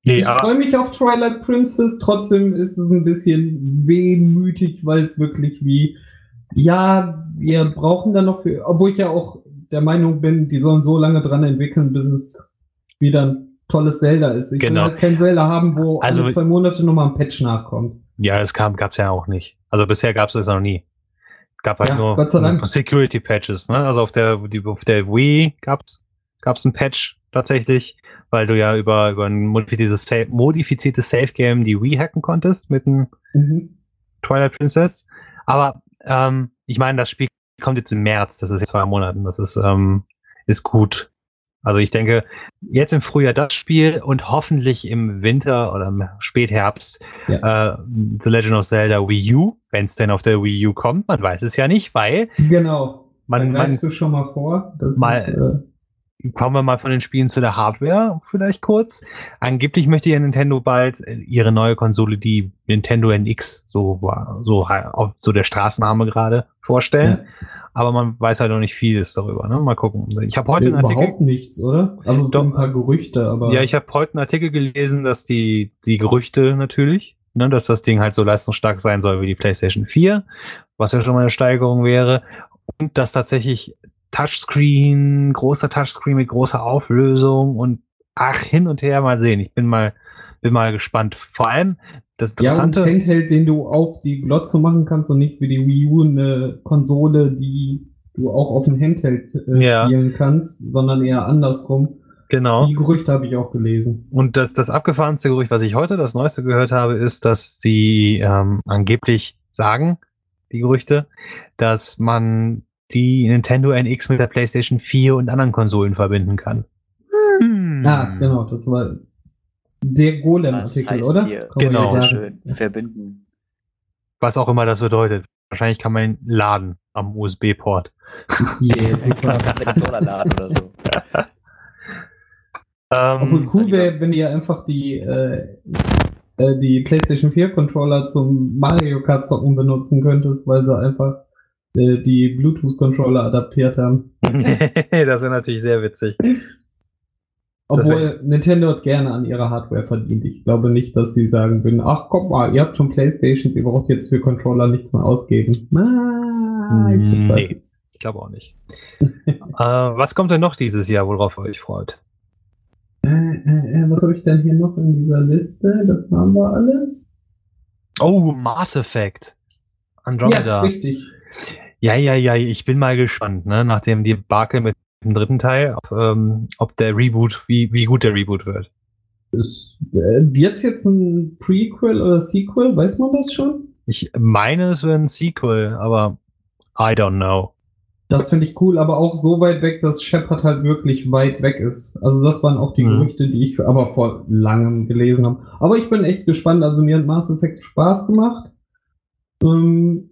nee, ich freue mich auf Twilight Princess, trotzdem ist es ein bisschen wehmütig, weil es wirklich wie, ja, wir brauchen da noch für, obwohl ich ja auch der Meinung bin, die sollen so lange dran entwickeln, bis es wieder ein tolles Zelda ist. Ich genau. will halt kein Zelda haben, wo also, alle zwei Monate nochmal ein Patch nachkommt. Ja, es kam, gab's ja auch nicht. Also bisher gab's das noch nie. Gab halt ja, nur, Security Patches, ne? Also auf der, die, auf der Wii gab's, gab's ein Patch tatsächlich, weil du ja über, über ein modifiziertes, modifiziertes Save Game die Wii hacken konntest mit einem mhm. Twilight Princess. Aber ähm, ich meine, das Spiel kommt jetzt im März, das ist jetzt zwei Monaten, das ist, ähm, ist gut. Also ich denke, jetzt im Frühjahr das Spiel und hoffentlich im Winter oder im Spätherbst ja. äh, The Legend of Zelda Wii U, wenn es denn auf der Wii U kommt. Man weiß es ja nicht, weil. Genau. Man, man du schon mal vor. Das mal, ist, äh, kommen wir mal von den Spielen zu der Hardware vielleicht kurz. Angeblich möchte ja Nintendo bald ihre neue Konsole, die Nintendo NX, so war so, so der Straßenname gerade, vorstellen. Ja aber man weiß halt noch nicht vieles darüber. Ne? Mal gucken. Ich habe heute einen Artikel. Überhaupt nichts, oder? Also es doch, ein paar Gerüchte, aber. Ja, ich habe heute einen Artikel gelesen, dass die, die Gerüchte natürlich, ne, dass das Ding halt so leistungsstark sein soll wie die PlayStation 4, was ja schon mal eine Steigerung wäre. Und dass tatsächlich Touchscreen, großer Touchscreen mit großer Auflösung und ach, hin und her mal sehen. Ich bin mal, bin mal gespannt. Vor allem, das Interessante. Ja, und Handheld, den du auf die Glotze machen kannst und nicht wie die Wii U eine Konsole, die du auch auf dem Handheld äh, ja. spielen kannst, sondern eher andersrum. Genau. Die Gerüchte habe ich auch gelesen. Und das, das abgefahrenste Gerücht, was ich heute das neueste gehört habe, ist, dass sie ähm, angeblich sagen, die Gerüchte, dass man die Nintendo NX mit der PlayStation 4 und anderen Konsolen verbinden kann. Hm. Ah, genau, das war der Golem-Artikel, oder? Hier, genau. Sehr schön. Verbinden. Was auch immer das bedeutet. Wahrscheinlich kann man ihn laden am USB-Port. Yeah, super. laden oder so. ähm, Obwohl cool wäre, wenn ihr einfach die, äh, äh, die PlayStation 4 Controller zum Mario Kart zocken benutzen könntest, weil sie einfach äh, die Bluetooth Controller adaptiert haben. das wäre natürlich sehr witzig. Obwohl Nintendo hat gerne an ihrer Hardware verdient. Ich glaube nicht, dass sie sagen würden, ach guck mal, ihr habt schon Playstations, ihr braucht jetzt für Controller nichts mehr ausgeben. Ah, ich nee, ich glaube auch nicht. äh, was kommt denn noch dieses Jahr, worauf ihr euch freut? Äh, äh, äh was habe ich denn hier noch in dieser Liste? Das haben wir alles. Oh, Mass Effect. Andromeda. Ja, richtig. Ja, ja, ja, ich bin mal gespannt, ne? Nachdem die Barke mit im dritten Teil, ob, ähm, ob der Reboot, wie, wie gut der Reboot wird. Ist, äh, wird's jetzt ein Prequel oder Sequel? Weiß man das schon? Ich meine, es wird ein Sequel, aber I don't know. Das finde ich cool, aber auch so weit weg, dass Shepard halt wirklich weit weg ist. Also das waren auch die mhm. Gerüchte, die ich aber vor langem gelesen habe. Aber ich bin echt gespannt. Also mir hat Mass Effect Spaß gemacht. Ähm,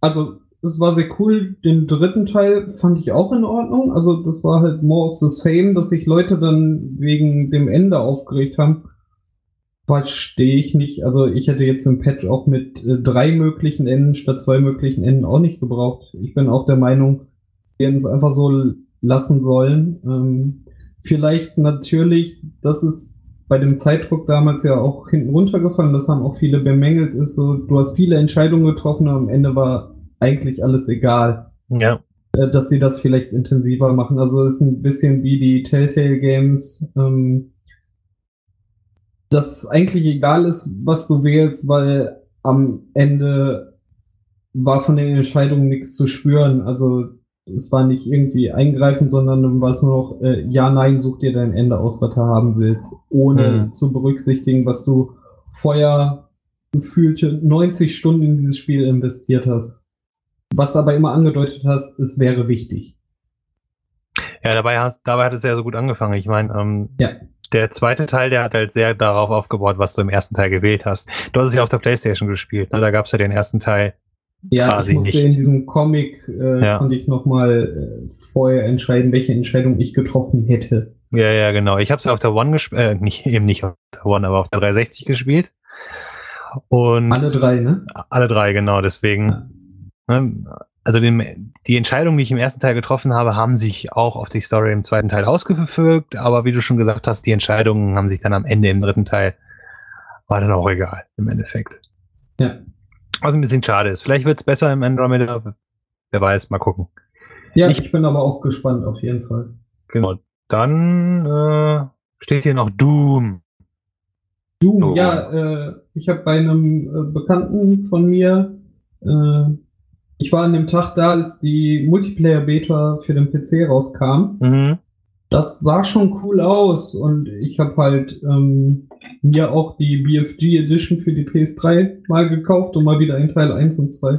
also das war sehr cool. Den dritten Teil fand ich auch in Ordnung. Also das war halt more of the same, dass sich Leute dann wegen dem Ende aufgeregt haben. Verstehe ich nicht. Also ich hätte jetzt im Patch auch mit äh, drei möglichen Enden statt zwei möglichen Enden auch nicht gebraucht. Ich bin auch der Meinung, sie hätten es einfach so lassen sollen. Ähm, vielleicht natürlich, das ist bei dem Zeitdruck damals ja auch hinten runtergefallen, das haben auch viele bemängelt, ist so, du hast viele Entscheidungen getroffen und am Ende war eigentlich alles egal. Ja. Äh, dass sie das vielleicht intensiver machen. Also es ist ein bisschen wie die Telltale Games, ähm, dass eigentlich egal ist, was du wählst, weil am Ende war von den Entscheidungen nichts zu spüren. Also es war nicht irgendwie eingreifend, sondern dann war es nur noch, äh, ja, nein, such dir dein Ende aus, was du haben willst, ohne mhm. zu berücksichtigen, was du vorher gefühlte 90 Stunden in dieses Spiel investiert hast. Was aber immer angedeutet hast, es wäre wichtig. Ja, dabei, hast, dabei hat es ja so gut angefangen. Ich meine, ähm, ja. der zweite Teil, der hat halt sehr darauf aufgebaut, was du im ersten Teil gewählt hast. Du hast es ja auf der Playstation gespielt. Ne? Da gab es ja den ersten Teil ja, quasi ich musste nicht. in diesem Comic äh, ja. konnte ich nochmal äh, vorher entscheiden, welche Entscheidung ich getroffen hätte. Ja, ja, genau. Ich habe es ja auf der One gespielt, äh, nicht, eben nicht auf der One, aber auf der 360 gespielt. Und alle drei, ne? Alle drei, genau. Deswegen? Also den, die Entscheidungen, die ich im ersten Teil getroffen habe, haben sich auch auf die Story im zweiten Teil ausgefügt, aber wie du schon gesagt hast, die Entscheidungen haben sich dann am Ende im dritten Teil, war dann auch egal, im Endeffekt. Ja. Was ein bisschen schade ist. Vielleicht wird es besser im Andromeda, wer weiß, mal gucken. Ja, ich, ich, bin aber auch gespannt, auf jeden Fall. Genau. Dann äh, steht hier noch Doom. Doom, so. ja, äh, ich habe bei einem äh, Bekannten von mir äh, ich war an dem Tag da, als die Multiplayer-Beta für den PC rauskam. Mhm. Das sah schon cool aus und ich habe halt ähm, mir auch die BFG Edition für die PS3 mal gekauft und mal wieder in Teil 1 und 2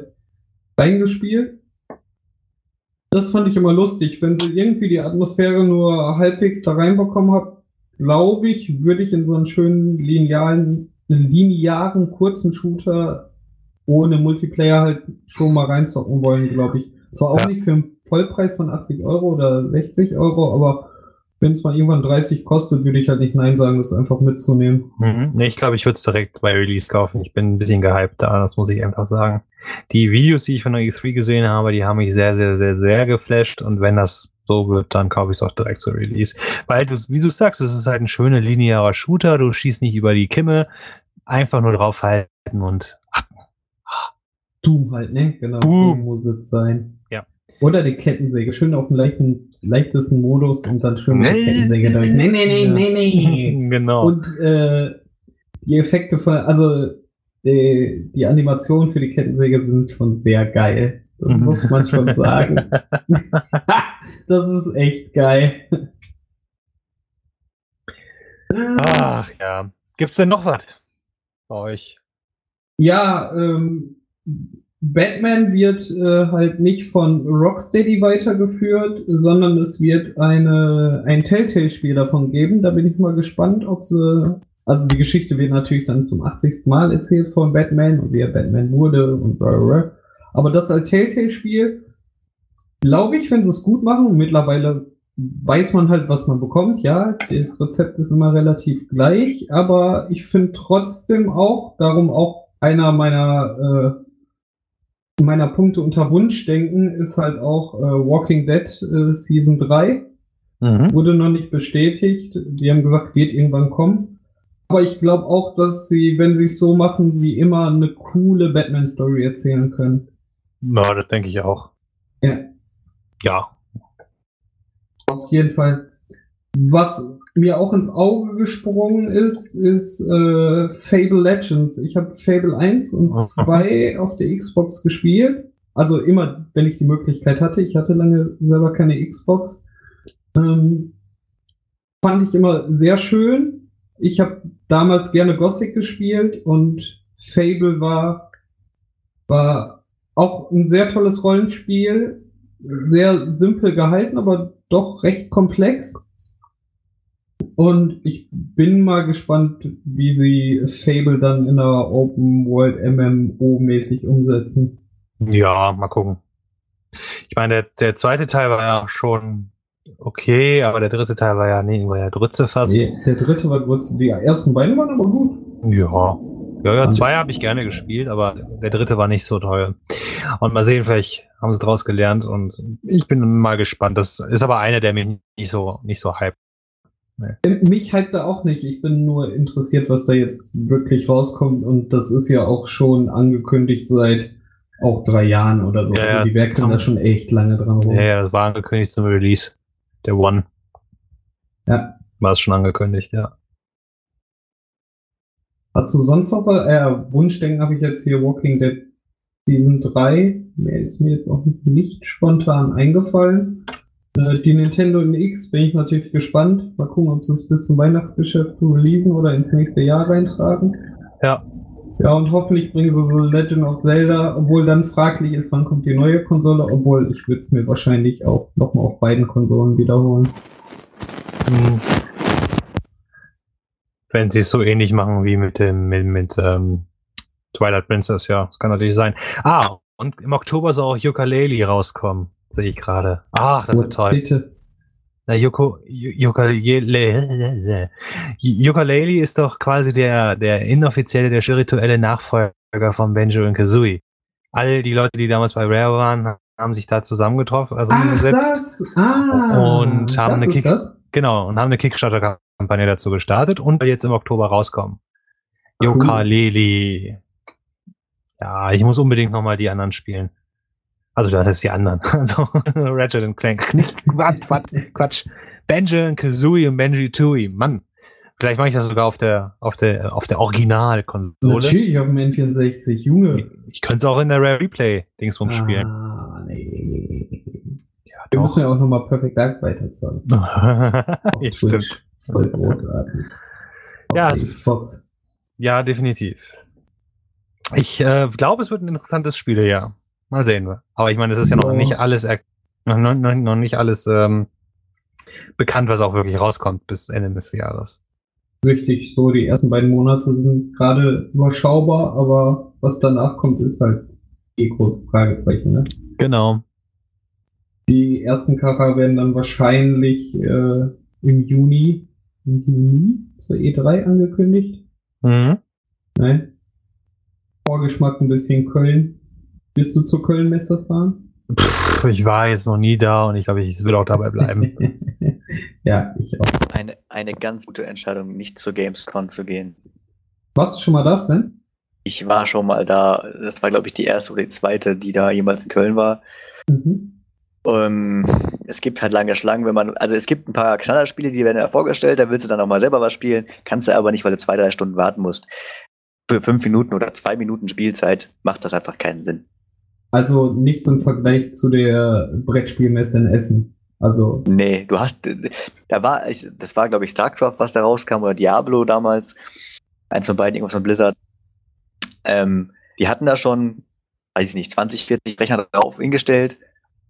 reingespielt. Das fand ich immer lustig. Wenn sie irgendwie die Atmosphäre nur halbwegs da reinbekommen hat, glaube ich, würde ich in so einen schönen linearen, linearen kurzen Shooter ohne Multiplayer halt schon mal reinzocken wollen, glaube ich. Zwar auch ja. nicht für einen Vollpreis von 80 Euro oder 60 Euro, aber wenn es mal irgendwann 30 kostet, würde ich halt nicht Nein sagen, das einfach mitzunehmen. Mhm. Nee, ich glaube, ich würde es direkt bei Release kaufen. Ich bin ein bisschen gehypt da, das muss ich einfach sagen. Die Videos, die ich von der E3 gesehen habe, die haben mich sehr, sehr, sehr, sehr geflasht. Und wenn das so wird, dann kaufe ich es auch direkt zur Release. Weil du, wie du sagst, es ist halt ein schöner linearer Shooter, du schießt nicht über die Kimme, einfach nur draufhalten und ab Doom halt, ne? Genau. Boom. muss es sein. Ja. Oder die Kettensäge. Schön auf dem leichten, leichtesten Modus und dann schön mit der Kettensäge durch. Nee, nee, nee, nee, nee. Genau. Und äh, die Effekte von, also die, die Animationen für die Kettensäge sind schon sehr geil. Das muss man schon sagen. das ist echt geil. Ach ja. Gibt's denn noch was bei euch? Ja, ähm, Batman wird äh, halt nicht von Rocksteady weitergeführt, sondern es wird eine, ein Telltale-Spiel davon geben. Da bin ich mal gespannt, ob sie. Also die Geschichte wird natürlich dann zum 80. Mal erzählt von Batman und wie er Batman wurde und bla bla. Aber das als Telltale-Spiel, glaube ich, wenn sie es gut machen, mittlerweile weiß man halt, was man bekommt. Ja, das Rezept ist immer relativ gleich, aber ich finde trotzdem auch, darum auch einer meiner äh, meiner Punkte unter Wunschdenken ist halt auch äh, Walking Dead äh, Season 3. Mhm. Wurde noch nicht bestätigt. Die haben gesagt, wird irgendwann kommen. Aber ich glaube auch, dass sie, wenn sie es so machen wie immer, eine coole Batman-Story erzählen können. Ja, das denke ich auch. Ja. Ja. Auf jeden Fall. Was mir auch ins Auge gesprungen ist, ist äh, Fable Legends. Ich habe Fable 1 und 2 auf der Xbox gespielt. Also immer, wenn ich die Möglichkeit hatte. Ich hatte lange selber keine Xbox. Ähm, fand ich immer sehr schön. Ich habe damals gerne Gothic gespielt und Fable war, war auch ein sehr tolles Rollenspiel. Sehr simpel gehalten, aber doch recht komplex. Und ich bin mal gespannt, wie sie Fable dann in einer Open World MMO-mäßig umsetzen. Ja, mal gucken. Ich meine, der, der zweite Teil war ja schon okay, aber der dritte Teil war ja, nee, war ja Drütze fast. Nee, der dritte war Drütze. Die ersten beiden waren aber gut. Ja. Ja, ja, zwei habe ich gerne gespielt, aber der dritte war nicht so toll. Und mal sehen, vielleicht haben sie draus gelernt und ich bin mal gespannt. Das ist aber einer, der mich nicht so, nicht so hype Nee. Mich halt da auch nicht. Ich bin nur interessiert, was da jetzt wirklich rauskommt. Und das ist ja auch schon angekündigt seit auch drei Jahren oder so. Ja, also die werkeln zum- da schon echt lange dran rum. Ja, ja, das war angekündigt zum Release. Der One Ja. war es schon angekündigt, ja. Hast du sonst noch? Äh, Wunschdenken habe ich jetzt hier Walking Dead Season 3. Mehr ist mir jetzt auch nicht spontan eingefallen. Äh, die Nintendo NX bin ich natürlich gespannt. Mal gucken, ob sie es bis zum Weihnachtsgeschäft releasen oder ins nächste Jahr reintragen. Ja. Ja, und hoffentlich bringen sie so Legend of Zelda, obwohl dann fraglich ist, wann kommt die neue Konsole, obwohl ich würde es mir wahrscheinlich auch nochmal auf beiden Konsolen wiederholen. Hm. Wenn sie es so ähnlich machen wie mit dem mit, mit ähm, Twilight Princess, ja, das kann natürlich sein. Ah, und im Oktober soll auch Yooka-Laylee rauskommen, sehe ich gerade. Ach, das wird What's toll. bitte? Na, Yoko, Yooka-Laylee ist doch quasi der, der inoffizielle, der spirituelle Nachfolger von Benjo und Kazooie. All die Leute, die damals bei Rare waren, haben sich da zusammengetroffen, also Ach, gesetzt. das! Ah! Und haben das eine ist Kick- das? Genau, und haben eine Kickstarter-Kampagne dazu gestartet und jetzt im Oktober rauskommen. Cool. Yooka-Laylee. Ja, ich muss unbedingt nochmal die anderen spielen. Also das ist die anderen. Also Ratchet und Clank. Nicht Quatsch, Quatsch, Quatsch. Benji und Kazooie und Benji Tooie. Mann. Vielleicht mache ich das sogar auf der auf der auf der Originalkonsole. Natürlich auf dem N64, Junge. Ich könnte es auch in der Rare Replay Dingsbums spielen. Ah, nee. Ja, Wir doch. müssen ja auch nochmal Perfect Dark weiterzahlen. ja, stimmt. Voll großartig. Auf Ja, Xbox. Ja, definitiv. Ich äh, glaube, es wird ein interessantes Spiel, ja. Mal sehen wir. Aber ich meine, es ist ja noch Ja. nicht alles noch, noch, noch noch nicht alles ähm, bekannt, was auch wirklich rauskommt bis Ende des Jahres. Richtig, so die ersten beiden Monate sind gerade überschaubar, aber was danach kommt, ist halt eh großes Fragezeichen. Ne? Genau. Die ersten Kracher werden dann wahrscheinlich äh, im Juni, im Juni zur E3 angekündigt. Mhm. Nein. Vorgeschmack ein bisschen Köln. Wirst du zur Köln-Messe fahren? Pff, ich war jetzt noch nie da und ich glaube, ich will auch dabei bleiben. ja, ich auch. Eine, eine ganz gute Entscheidung, nicht zur Gamescom zu gehen. Warst du schon mal das, Sven? Ich war schon mal da. Das war, glaube ich, die erste oder die zweite, die da jemals in Köln war. Mhm. Ähm, es gibt halt lange Schlangen, wenn man, also es gibt ein paar Knallerspiele, die werden ja vorgestellt, da willst du dann auch mal selber was spielen, kannst du aber nicht, weil du zwei, drei Stunden warten musst. Für fünf Minuten oder zwei Minuten Spielzeit macht das einfach keinen Sinn. Also nichts im Vergleich zu der Brettspielmesse in Essen. Also, Nee, du hast, da war, ich, das war, glaube ich, StarCraft, was da rauskam, oder Diablo damals. Eins von beiden, irgendwas von Blizzard. Ähm, die hatten da schon, weiß ich nicht, 20, 40 Rechner drauf hingestellt.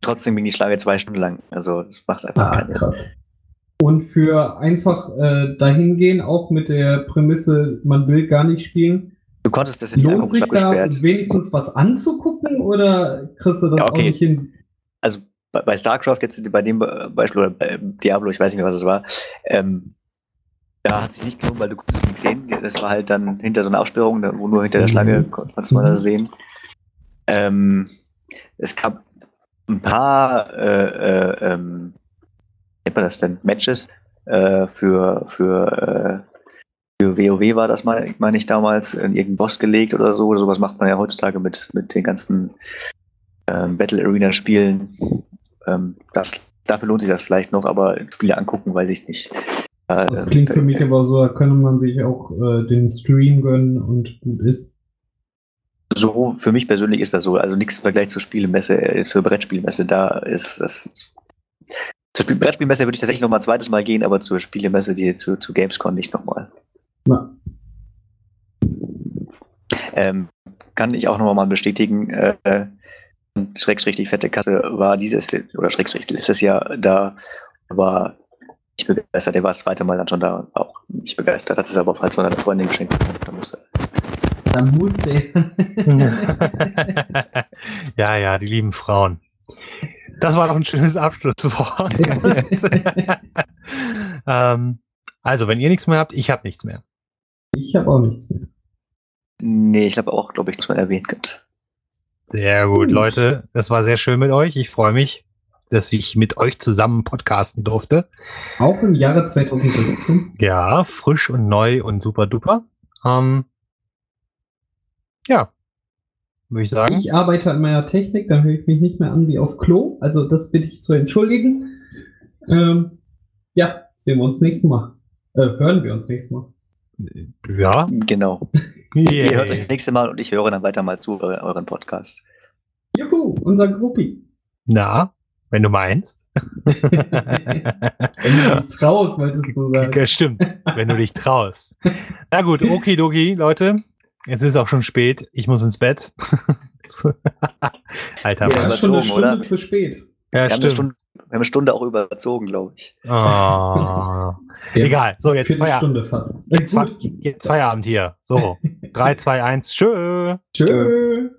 Trotzdem ging die Schlange zwei Stunden lang. Also, das macht einfach ah, keinen Sinn. krass. Und für einfach äh, dahingehen, auch mit der Prämisse, man will gar nicht spielen, Du konntest das in die lohnt sich da gesperrt. wenigstens was anzugucken oder kriegst du das Ja, okay. auch nicht hin? also bei, StarCraft jetzt bei dem Be- Beispiel oder bei Diablo, ich weiß nicht mehr, was es war, ähm, da hat sich nicht gelohnt, weil du konntest nichts sehen. Das war halt dann hinter so einer Absperrung, wo nur hinter der Mhm. Schlange kon- konntest man Mhm. das sehen. Ähm, es gab ein paar, äh, äh, ähm, wie nennt man das denn, Matches äh, für, für, äh, für WoW war das, meine meine ich damals, in irgendeinen Boss gelegt oder so. Oder sowas macht man ja heutzutage mit, mit den ganzen ähm, Battle Arena Spielen. Ähm, das, dafür lohnt sich das vielleicht noch, aber Spiele angucken, weiß ich nicht. Äh, Das klingt für mich aber so, da könnte man sich auch äh, den Stream gönnen und gut ist. So, für mich persönlich ist das so. Also nichts im Vergleich zur Spielemesse, äh, zur Brettspielmesse. Da ist das. Zur Spiel Brettspielmesse würde ich tatsächlich noch mal ein zweites Mal gehen, aber zur Spielemesse, die zu, zu Gamescom nicht nochmal. Na, Ähm, kann ich auch noch mal bestätigen, äh, Schrägstrich die fette Kasse war dieses, oder Schrägstrich letztes Jahr da, war nicht begeistert. Der war das zweite Mal dann schon da, war auch nicht begeistert, hat es aber auch halt von einer Freundin geschenkt. Da musste, da muss der. ja, ja, die lieben Frauen. Das war doch ein schönes Abschlusswort. ähm, also, wenn ihr nichts mehr habt, ich habe nichts mehr. Ich habe auch nichts mehr. nee, ich glaube auch, glaube ich, dass man erwähnen könnte. Sehr gut, Gut. Leute. Das war sehr schön mit euch. Ich freue mich dass ich mit euch zusammen podcasten durfte. Auch im Jahre 2017. Ja, frisch und neu und super duper. Ähm, ja, würde ich sagen. Ich arbeite an meiner Technik, da höre ich mich nicht mehr an wie auf Klo. Also das bitte ich zu entschuldigen. Ähm, ja, sehen wir uns nächstes Mal. Äh, hören wir uns nächstes Mal. Ja. Genau. Yeah. Ihr hört euch das nächste Mal und ich höre dann weiter mal zu euren Podcast. Juhu, unser Gruppi. Na, wenn du meinst. wenn du dich traust, wolltest du sagen. Ja, stimmt, wenn du dich traust. Na gut, okidoki, Leute. Es ist auch schon spät. Ich muss ins Bett. Alter, ja, Mann. schon eine Stunde oder? zu spät. Ja, wir stimmt. Haben Stunde, wir haben eine Stunde auch überzogen, glaube ich. Oh. Egal. So, jetzt Feierabend. fast. Jetzt, jetzt Feierabend hier. So. 3, 2, 1. Tschö. Tschö.